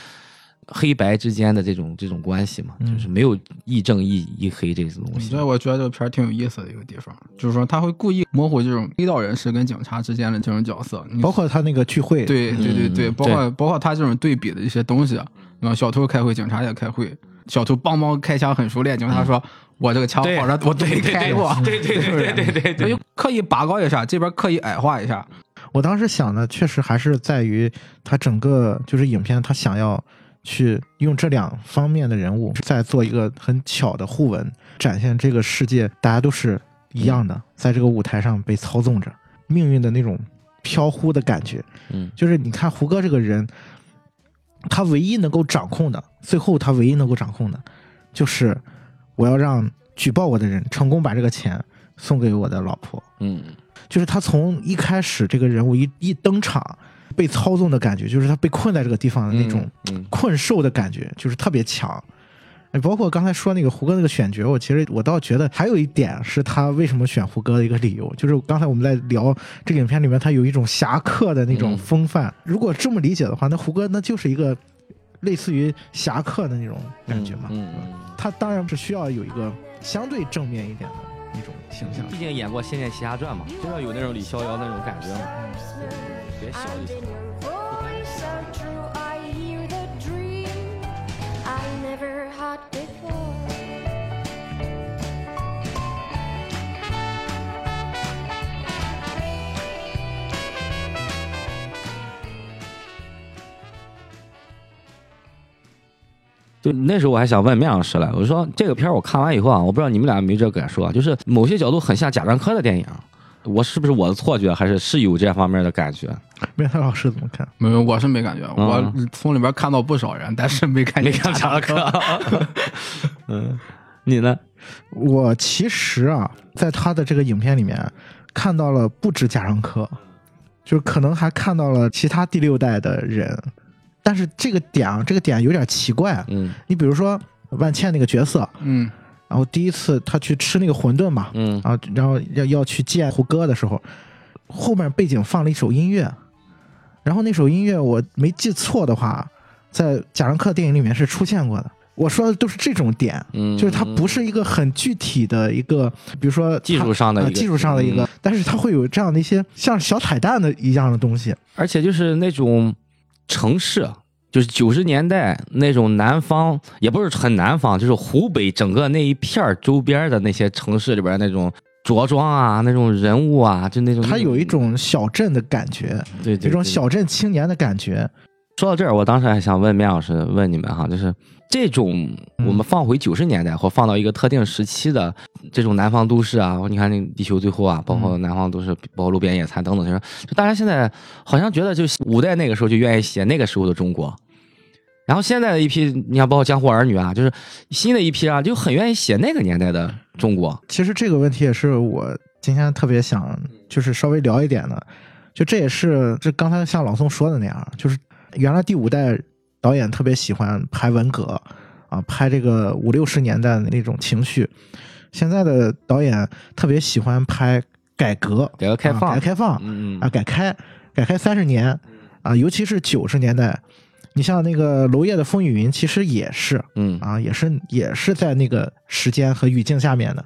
黑白之间的这种这种关系嘛，嗯。就是没有亦正亦亦黑这种东西。所以。我觉得这个片儿挺有意思的一个地方，就是说他会故意模糊这种黑道人士跟警察之间的这种角色，包括他那个聚会，对对对对，嗯。包括包括他这种对比的一些东西，啊，小偷开会，警察也开会，小偷梆梆开枪很熟练，警察说：“我这个枪对。好着，我都没开过。”对对对对对对他就刻意拔高一下，这边刻意矮化一下，我当时想的确实还是在于他整个就是影片，他想要去用这两方面的人物，再做一个很巧的互文，展现这个世界大家都是一样的，在这个舞台上被操纵着，命运的那种飘忽的感觉。嗯。就是你看胡歌这个人，他唯一能够掌控的，最后他唯一能够掌控的，就是我要让举报我的人成功把这个钱送给我的老婆。嗯就是他从一开始这个人物一一登场，被操纵的感觉，就是他被困在这个地方的那种嗯困兽的感觉，就是特别强。哎，包括刚才说那个胡歌那个选角，我其实我倒觉得还有一点是他为什么选胡歌的一个理由，就是刚才我们在聊这个影片里面，他有一种侠客的那种嗯风范。如果这么理解的话，那胡歌那就是一个类似于侠客的那种感觉嘛。嗯嗯他当然是需要有一个相对正面一点的那种形象。毕竟演过《仙剑奇侠传》嘛，就要有那种李逍遥那种感觉嘛。别笑就行。就那时候我还想问面老师来，我说这个片儿我看完以后啊，我不知道你们俩有没有这个感受啊，就是某些角度很像贾樟柯的电影，我是不是我的错觉，还是是有这方面的感觉？面特老师怎么看？没有，我是没感觉，嗯我从里边看到不少人，但是没看见没看贾樟柯。嗯，你呢？我其实啊，在他的这个影片里面看到了不止贾樟柯，就是可能还看到了其他第六代的人，但是这个点啊，这个点有点奇怪。嗯你比如说万茜那个角色，嗯然后第一次他去吃那个馄饨嘛，嗯啊，然后要要去见胡歌的时候，后面背景放了一首音乐，然后那首音乐我没记错的话，在贾樟柯电影里面是出现过的。我说的都是这种点，嗯，就是它不是一个很具体的一个，比如说技术上的一个呃技术上的一个嗯，但是它会有这样的一些像小彩蛋的一样的东西。而且就是那种城市，就是九十年代那种南方，也不是很南方，就是湖北整个那一片儿周边的那些城市里边那种着装啊，那种人物啊，就那种它有一种小镇的感觉，对对对有一种小镇青年的感觉。说到这儿，我当时还想问面老师，问你们哈，就是这种我们放回九十年代或放到一个特定时期的这种南方都市啊，你看那个地球最后啊，包括南方都市，包括路边野餐等等这种，就大家现在好像觉得，就五代那个时候就愿意写那个时候的中国。然后现在的一批，你看，包括江湖儿女啊，就是新的一批啊，就很愿意写那个年代的中国。其实这个问题也是我今天特别想就是稍微聊一点的，就这也是这刚才像老宋说的那样，就是原来第五代导演特别喜欢拍文革啊，拍这个五六十年代的那种情绪，现在的导演特别喜欢拍改革、改革开放。啊改革开放嗯啊，改开改开三十年啊，尤其是九十年代，你像那个娄烨的《风雨云》，其实也是嗯。啊，也是也是在那个时间和语境下面的。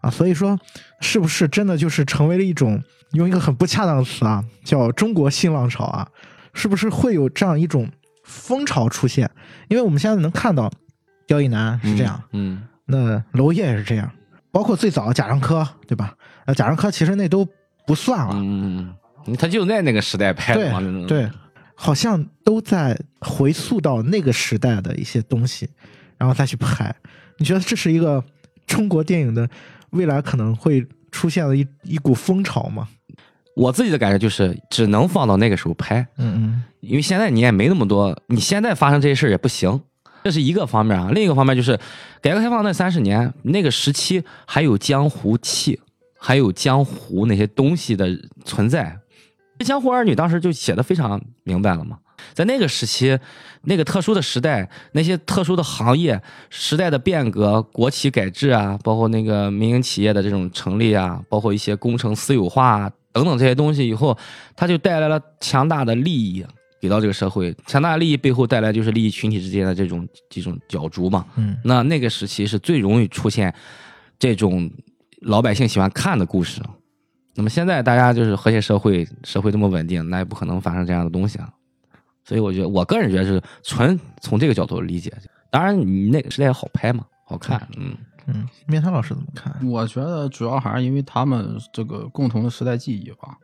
啊，所以说是不是真的就是成为了一种用一个很不恰当的词啊，叫中国新浪潮啊，是不是会有这样一种风潮出现？因为我们现在能看到刁亦男是这样，嗯那娄烨也是这样，包括最早贾樟柯对吧？呃，贾樟柯其实那都不算了，嗯嗯，他就在那个时代拍的对嘛，对，好像都在回溯到那个时代的一些东西，然后再去拍。你觉得这是一个中国电影的未来可能会出现的一一股风潮吗？我自己的感觉就是，只能放到那个时候拍，嗯因为现在你也没那么多，你现在发生这些事儿也不行，这是一个方面啊。另一个方面就是，改革开放那三十年那个时期还有江湖气，还有江湖那些东西的存在。江湖儿女当时就写的非常明白了嘛。在那个时期，那个特殊的时代，那些特殊的行业，时代的变革，国企改制啊，包括那个民营企业的这种成立啊，包括一些工程私有化啊等等这些东西以后，它就带来了强大的利益给到这个社会，强大的利益背后带来就是利益群体之间的这种这种角逐嘛。嗯，那那个时期是最容易出现这种老百姓喜欢看的故事。那么现在大家就是和谐社会，社会这么稳定，那也不可能发生这样的东西啊。所以我觉得，我个人觉得是纯从这个角度理解。当然，你那个时代好拍嘛，好看，嗯嗯，面瘫老师怎么看？我觉得主要还是因为他们这个共同的时代记忆吧。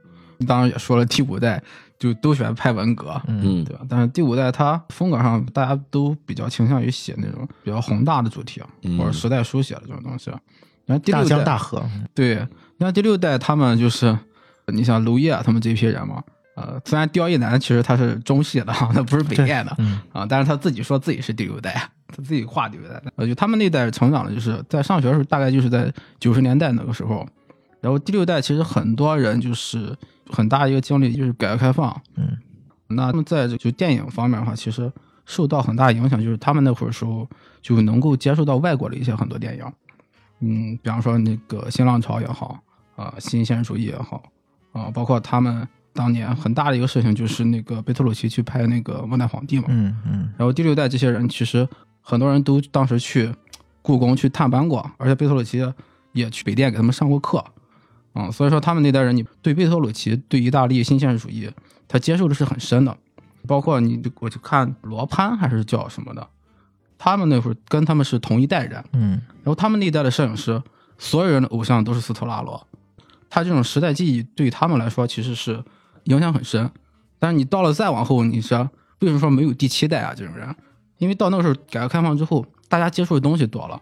当然也说了，第五代就都喜欢拍文革，嗯对吧？但是第五代它风格上大家都比较倾向于写那种比较宏大的主题啊，嗯或者时代书写的这种东西。然后第六代江大河，对，你看第六代他们就是，你像娄烨他们这批人嘛，呃，虽然刁亦男其实他是中戏的，他不是北电的嗯啊，但是他自己说自己是第六代，他自己画第六代的。呃，就他们那代成长的，就是在上学的时候，大概就是在九十年代那个时候。然后第六代其实很多人就是很大一个经历就是改革开放，嗯，那他们在这就电影方面的话，其实受到很大影响，就是他们那会儿时候就能够接受到外国的一些很多电影，嗯，比方说那个新浪潮也好，啊、新鲜主义也好，啊、包括他们当年很大的一个事情就是那个贝托鲁奇去拍那个《末代皇帝》嘛，嗯嗯。然后第六代这些人其实很多人都当时去故宫去探班过，而且贝托鲁奇也去北电给他们上过课，啊、所以说他们那代人，你对贝托鲁奇、对意大利新现实主义，他接受的是很深的，包括你我去看罗潘还是叫什么的，他们那会儿跟他们是同一代人，嗯。然后他们那一代的摄影师，所有人的偶像都是斯特拉罗，他这种时代记忆对他们来说其实是影响很深。但是你到了再往后，你说为什么说没有第七代啊这种人？因为到那个时候改革开放之后，大家接触的东西多了，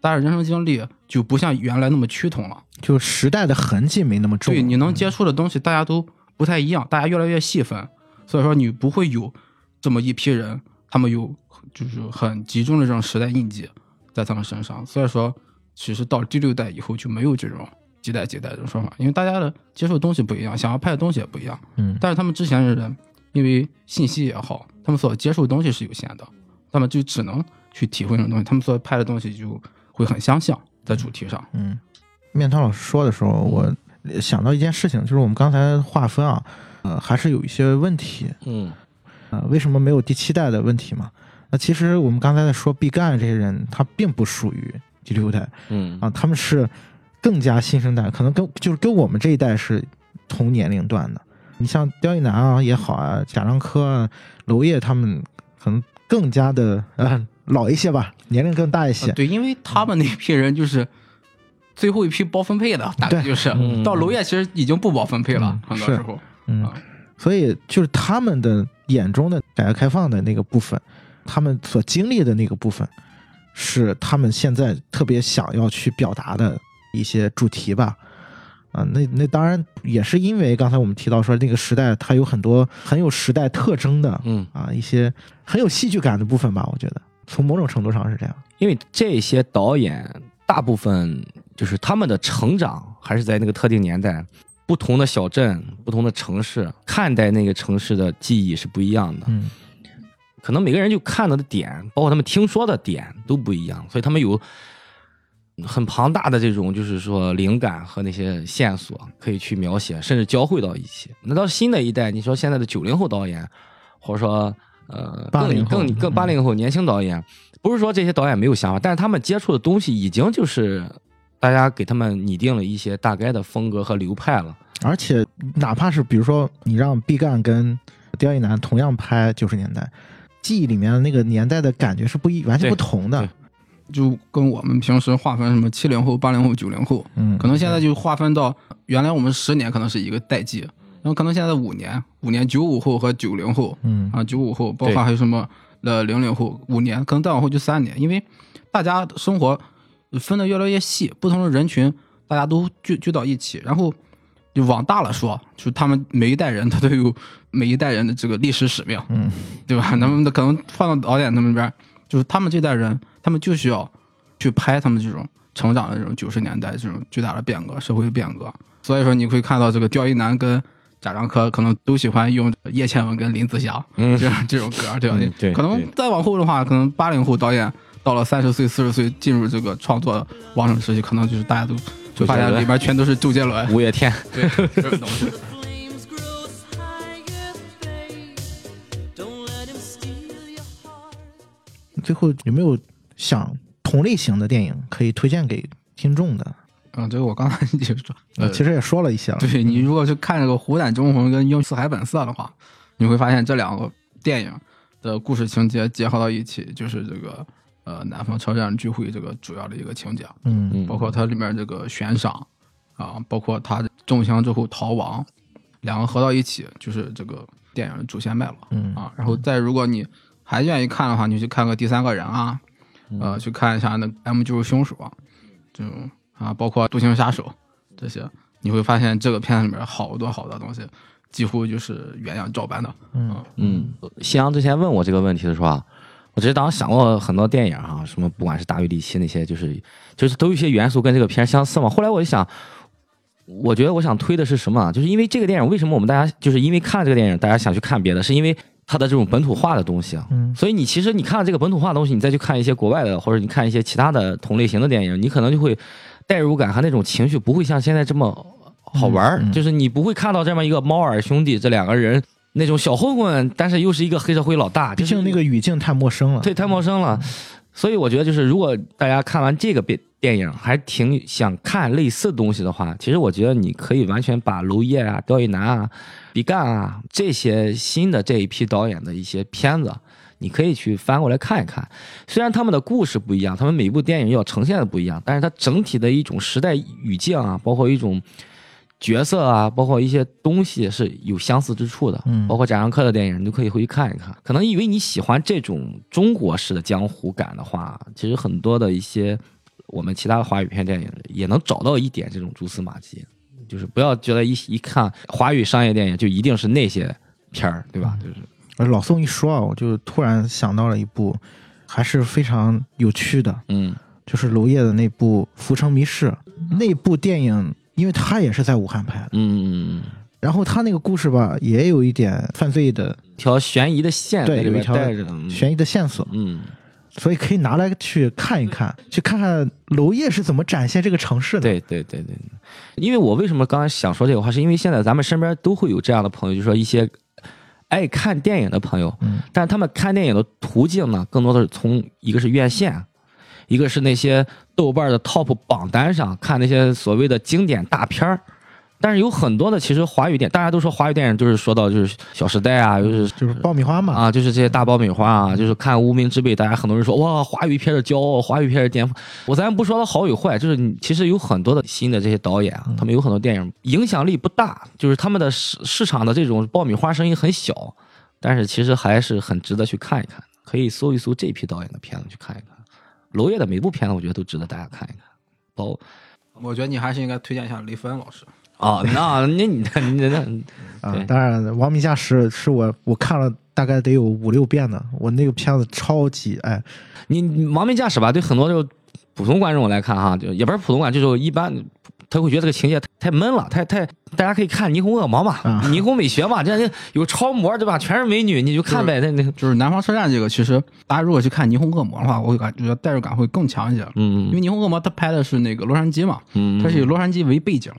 大家人生经历就不像原来那么趋同了。就时代的痕迹没那么重。对，你能接触的东西大家都不太一样，大家越来越细分，所以说你不会有这么一批人，他们有就是很集中的这种时代印记在他们身上。所以说，其实到第六代以后就没有这种几代几代这种说法，因为大家的接受的东西不一样，想要拍的东西也不一样。嗯但是他们之前的人，因为信息也好，他们所接受的东西是有限的，那么就只能去体会那种东西，他们所拍的东西就会很相像在主题上。嗯，面汤老师说的时候，我想到一件事情，就是我们刚才划分啊，呃，还是有一些问题。嗯啊，为什么没有第七代的问题嘛？那其实我们刚才在说毕赣这些人，他并不属于第六代嗯啊，他们是更加新生代，可能跟就是跟我们这一代是同年龄段的。你像刁亦男啊也好啊，贾樟柯啊、娄烨他们，可能更加的呃老一些吧，年龄更大一些。呃对，因为他们那批人就是最后一批包分配的，大概就是。嗯。到娄烨其实已经不包分配了嗯，很多是时候。嗯。啊，所以就是他们的眼中的改革开放的那个部分，他们所经历的那个部分，是他们现在特别想要去表达的一些主题吧。啊，那那当然也是因为刚才我们提到说那个时代它有很多很有时代特征的嗯，啊一些很有戏剧感的部分吧，我觉得从某种程度上是这样。因为这些导演大部分就是他们的成长还是在那个特定年代，不同的小镇、不同的城市，看待那个城市的记忆是不一样的。嗯可能每个人就看到的点，包括他们听说的点都不一样，所以他们有很庞大的这种就是说灵感和那些线索可以去描写，甚至交汇到一起。那到新的一代，你说现在的九零后导演，或者说呃更80更更嗯八零后年轻导演，不是说这些导演没有想法，但是他们接触的东西已经就是大家给他们拟定了一些大概的风格和流派了。而且哪怕是比如说你让毕赣跟刁亦男同样拍九十年代，记忆里面的那个年代的感觉是不一完全不同的对。就跟我们平时划分什么七零后、八零后、九零后，嗯，可能现在就划分到原来我们十年可能是一个代际，然后可能现在五年，五年九五后和九零后嗯。啊，九五后，包括还有什么呃零零后，五年，可能再往后就三年，因为大家生活分的越来越细，不同的人群大家都聚聚到一起，然后就往大了说，就是他们每一代人他都有每一代人的这个历史使命，嗯。对吧？他们的可能放到导演他们那边，就是他们这代人，他们就需要去拍他们这种成长的这种九十年代这种巨大的变革，社会的变革。所以说你会看到这个刁亦男跟贾樟柯可能都喜欢用叶倩文跟林子祥嗯这样这种歌，对吧？嗯对可能再往后的话，可能八零后导演到了三十岁、四十岁进入这个创作旺盛时期，可能就是大家都就发现里边全都是周杰伦，五月天，对这种东西。最后有没有想同类型的电影可以推荐给听众的？嗯，这个我刚才就说，呃，其实也说了一些了。对你如果去看这个《虎胆忠魂》跟《英四海本色》的话，你会发现这两个电影的故事情节结合到一起，就是这个呃南方车站聚会这个主要的一个情节，嗯嗯包括它里面这个悬赏啊，包括他中枪之后逃亡，两个合到一起就是这个电影的主线脉络。嗯啊，然后再如果你还愿意看的话，你去看个第三个人啊，呃，去看一下那个 M 就是凶手啊，这种啊，包括独行杀手这些，你会发现这个片子里面好多好多东西，几乎就是原样照搬的。嗯嗯，夕阳之前问我这个问题的时候啊，我其实当时想过很多电影哈、什么不管是大鱼利奇那些，就是就是都有一些元素跟这个片相似嘛。后来我就想，我觉得我想推的是什么啊？就是因为这个电影，为什么我们大家就是因为看了这个电影，大家想去看别的，是因为它的这种本土化的东西啊。嗯所以你其实你看了这个本土化的东西，你再去看一些国外的，或者你看一些其他的同类型的电影，你可能就会代入感和那种情绪不会像现在这么好玩儿、嗯嗯就是你不会看到这么一个猫耳兄弟这两个人那种小混混，但是又是一个黑社会老大，毕竟那个语境太陌生了。对太陌生了。所以我觉得，就是如果大家看完这个电电影，还挺想看类似的东西的话，其实我觉得你可以完全把娄烨啊、刁亦男啊、毕赣啊这些新的这一批导演的一些片子，你可以去翻过来看一看。虽然他们的故事不一样，他们每部电影要呈现的不一样，但是它整体的一种时代语境啊，包括一种角色啊，包括一些东西是有相似之处的。嗯包括贾樟柯的电影，你都可以回去看一看。可能因为你喜欢这种中国式的江湖感的话，其实很多的一些我们其他的华语片电影也能找到一点这种蛛丝马迹。就是不要觉得一一看华语商业电影就一定是那些片儿，对吧？就是。而老宋一说啊，我就突然想到了一部还是非常有趣的，嗯。就是娄烨的那部《浮城谜事》那部电影，因为他也是在武汉拍的，嗯嗯嗯，然后他那个故事吧，也有一点犯罪的条悬疑的线对有一条悬疑的线索，嗯。所以可以拿来去看一看，去看看娄烨是怎么展现这个城市的。，对对对对，因为我为什么刚才想说这个话，是因为现在咱们身边都会有这样的朋友，就是说一些爱看电影的朋友，嗯但是他们看电影的途径呢，更多的是从一个是院线，一个是那些豆瓣的 top 榜单上看那些所谓的经典大片儿。但是有很多的，其实华语电，大家都说华语电影就是说到就是《小时代》啊，就是就是爆米花嘛。啊，就是这些大爆米花啊，就是看《无名之辈》，大家很多人说哇，华语片的骄傲，华语片的巅峰。我咱不说它好与坏，就是你其实有很多的新的这些导演啊，他们有很多电影影响力不大，就是他们的市市场的这种爆米花声音很小，但是其实还是很值得去看一看，可以搜一搜这批导演的片子去看一看。娄烨的每部片子，我觉得都值得大家看一看。包我觉得你还是应该推荐一下雷锋老师。啊，那那你那你那，啊当然，《亡命驾驶》是我我看了大概得有五六遍的，我那个片子超级哎。你你亡命驾驶吧，对很多就普通观众来看哈，就也不是普通观众，就是一般他会觉得这个情节太太闷了，太太大家可以看霓虹恶魔嘛，啊霓虹美学嘛，这样有超模对吧？全是美女，你就看呗，那那就是南方车站这个，其实大家如果去看《霓虹恶魔》的话，我感觉代入感会更强一些。嗯因为《霓虹恶魔》它拍的是那个洛杉矶嘛，嗯，它是以洛杉矶为背景，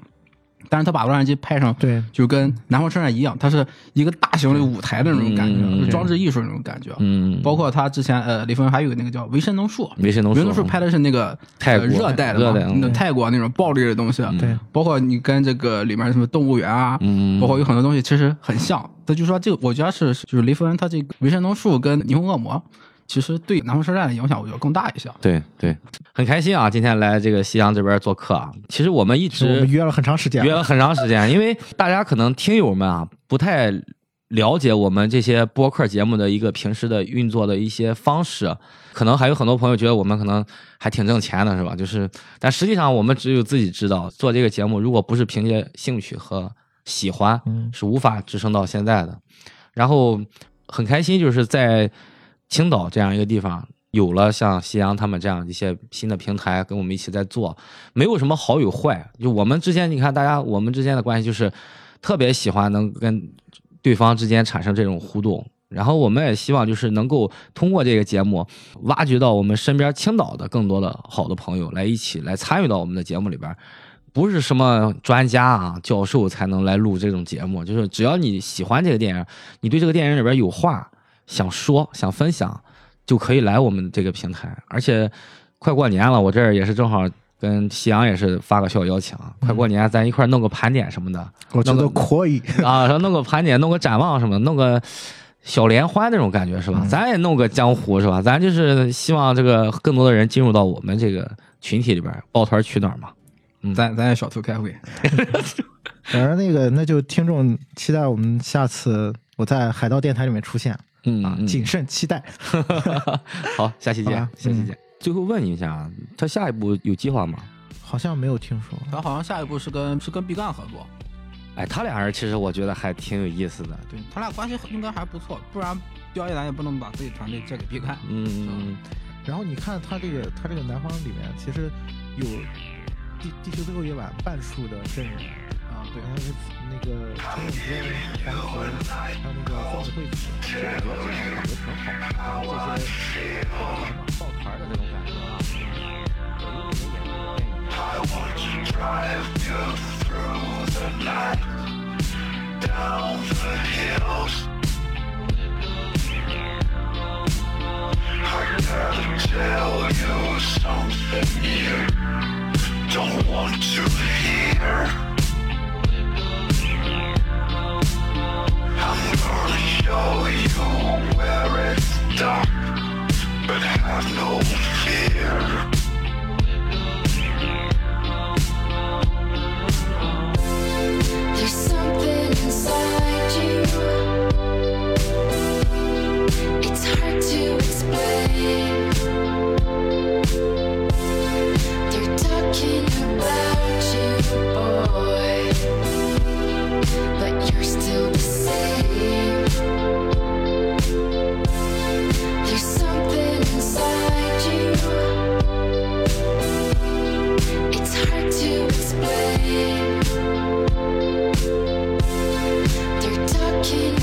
但是他把洛杉矶拍成对，就跟南方车站一样，它是一个大型的舞台的那种感觉，嗯就装置艺术那种感觉。嗯，包括他之前呃，雷锋还有那个叫《维神农树》，维神农维神农术术拍的是那个泰国。呃热带的那泰国那种暴力的东西。对，包括你跟这个里面什么动物园啊，嗯包括有很多东西其实很像。他就说这个，我觉得是就是雷锋他这个维神农树跟霓虹恶魔，其实对南方车站的影响我觉得更大一些。对对，很开心啊，今天来这个西阳这边做客啊。其实我们一直我们约了很长时间，约了很长时间，因为大家可能听友们啊不太了解我们这些播客节目的一个平时的运作的一些方式，可能还有很多朋友觉得我们可能还挺挣钱的，是吧？就是，但实际上我们只有自己知道，做这个节目如果不是凭借兴趣和喜欢，嗯是无法支撑到现在的。然后很开心，就是在青岛这样一个地方。有了像夕阳他们这样一些新的平台跟我们一起在做，没有什么好与坏，就我们之间，你看大家我们之间的关系就是，特别喜欢能跟对方之间产生这种互动。然后我们也希望就是能够通过这个节目，挖掘到我们身边青岛的更多的好的朋友来一起来参与到我们的节目里边。不是什么专家啊、教授才能来录这种节目，就是只要你喜欢这个电影，你对这个电影里边有话想说、想分享，就可以来我们这个平台。而且快过年了，我这儿也是正好跟夕阳也是发个小邀请，快过年咱一块弄个盘点什么的。我觉得可以。啊，说弄个盘点，弄个展望什么，弄个小联欢那种感觉是吧？咱也弄个江湖是吧？咱就是希望这个更多的人进入到我们这个群体里边，抱团取暖嘛。嗯咱咱也小图开会，反正那个，那就听众期待我们下次我在海盗电台里面出现啊，嗯啊谨慎期待。好，下期见下期见。最后问一下，啊他下一步有计划吗？好像没有听说，他好像下一步是跟是跟毕赣合作，哎，他俩人其实我觉得还挺有意思的。对他俩关系应该还不错，不然刁亦男也不能把自己团队借给毕赣。嗯，然后你看他这个他这个南方里面其实有地地球最后一晚半数的阵容啊，给他那个那个黄球，还有那个放会子，这我觉得这样感觉挺好的，这些抱团的这种感觉啊。我因为没演过电影。I want to drive you through the night, down the hills. I gotta tell you something you don't want to hear. I'm gonna show you where it's dark, but have no fear. There's something inside you. It's hard to explain. They're talking about you, boy. Can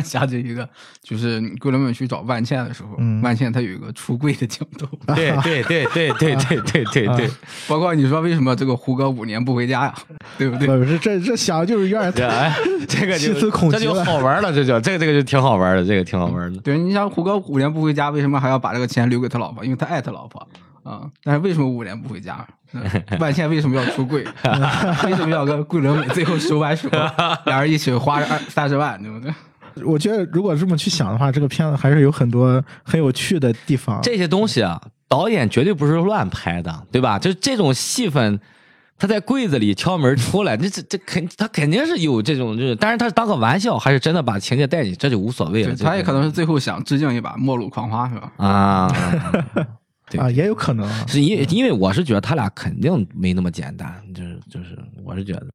想起一个，就是桂纶镁去找万茜的时候，嗯万茜她有一个出柜的镜头，对对对对对对对对对。包括你说为什么这个胡歌五年不回家呀，对不对？不是这这想就是有点 这个就细思恐这就好玩了，这就这个这个就挺好玩的，这个挺好玩的。对，你想胡歌五年不回家，为什么还要把这个钱留给他老婆？因为他爱他老婆啊、但是为什么五年不回家？嗯 万茜为什么要出柜？为什么要跟桂纶镁最后手挽手，俩人一起花二三十万，对不对？我觉得如果这么去想的话，这个片子还是有很多很有趣的地方。这些东西啊，导演绝对不是乱拍的，对吧？就这种戏份，他在柜子里敲门出来，这这这肯他肯定是有这种，就是，但是他是当个玩笑，还是真的把情节带进去，这就无所谓了。他也可能是最后想致敬一把《末路狂花》，是吧？啊，对啊，也有可能啊。是因为因为我是觉得他俩肯定没那么简单，就是就是我是觉得，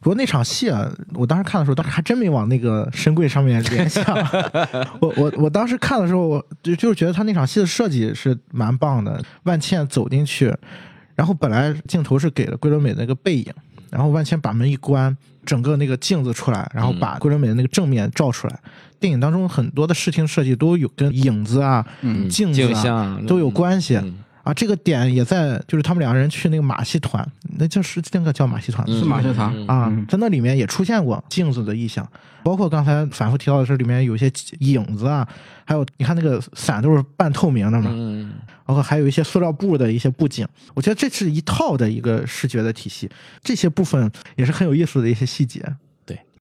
不过那场戏啊，我当时看的时候，当时还真没往那个深柜上面联想。我我我当时看的时候，我就就是觉得他那场戏的设计是蛮棒的。万茜走进去，然后本来镜头是给了桂纶镁那个背影，然后万茜把门一关，整个那个镜子出来，然后把桂纶镁的那个正面照出来。电影当中很多的视听设计都有跟影子啊、嗯镜子啊都有关系。嗯啊，这个点也在就是他们两个人去那个马戏团，那就是那个叫马戏团嗯是马戏团啊嗯，在那里面也出现过镜子的意象，包括刚才反复提到的是里面有一些影子啊，还有你看那个伞都是半透明的嘛，嗯，包括还有一些塑料布的一些布景，我觉得这是一套的一个视觉的体系，这些部分也是很有意思的一些细节。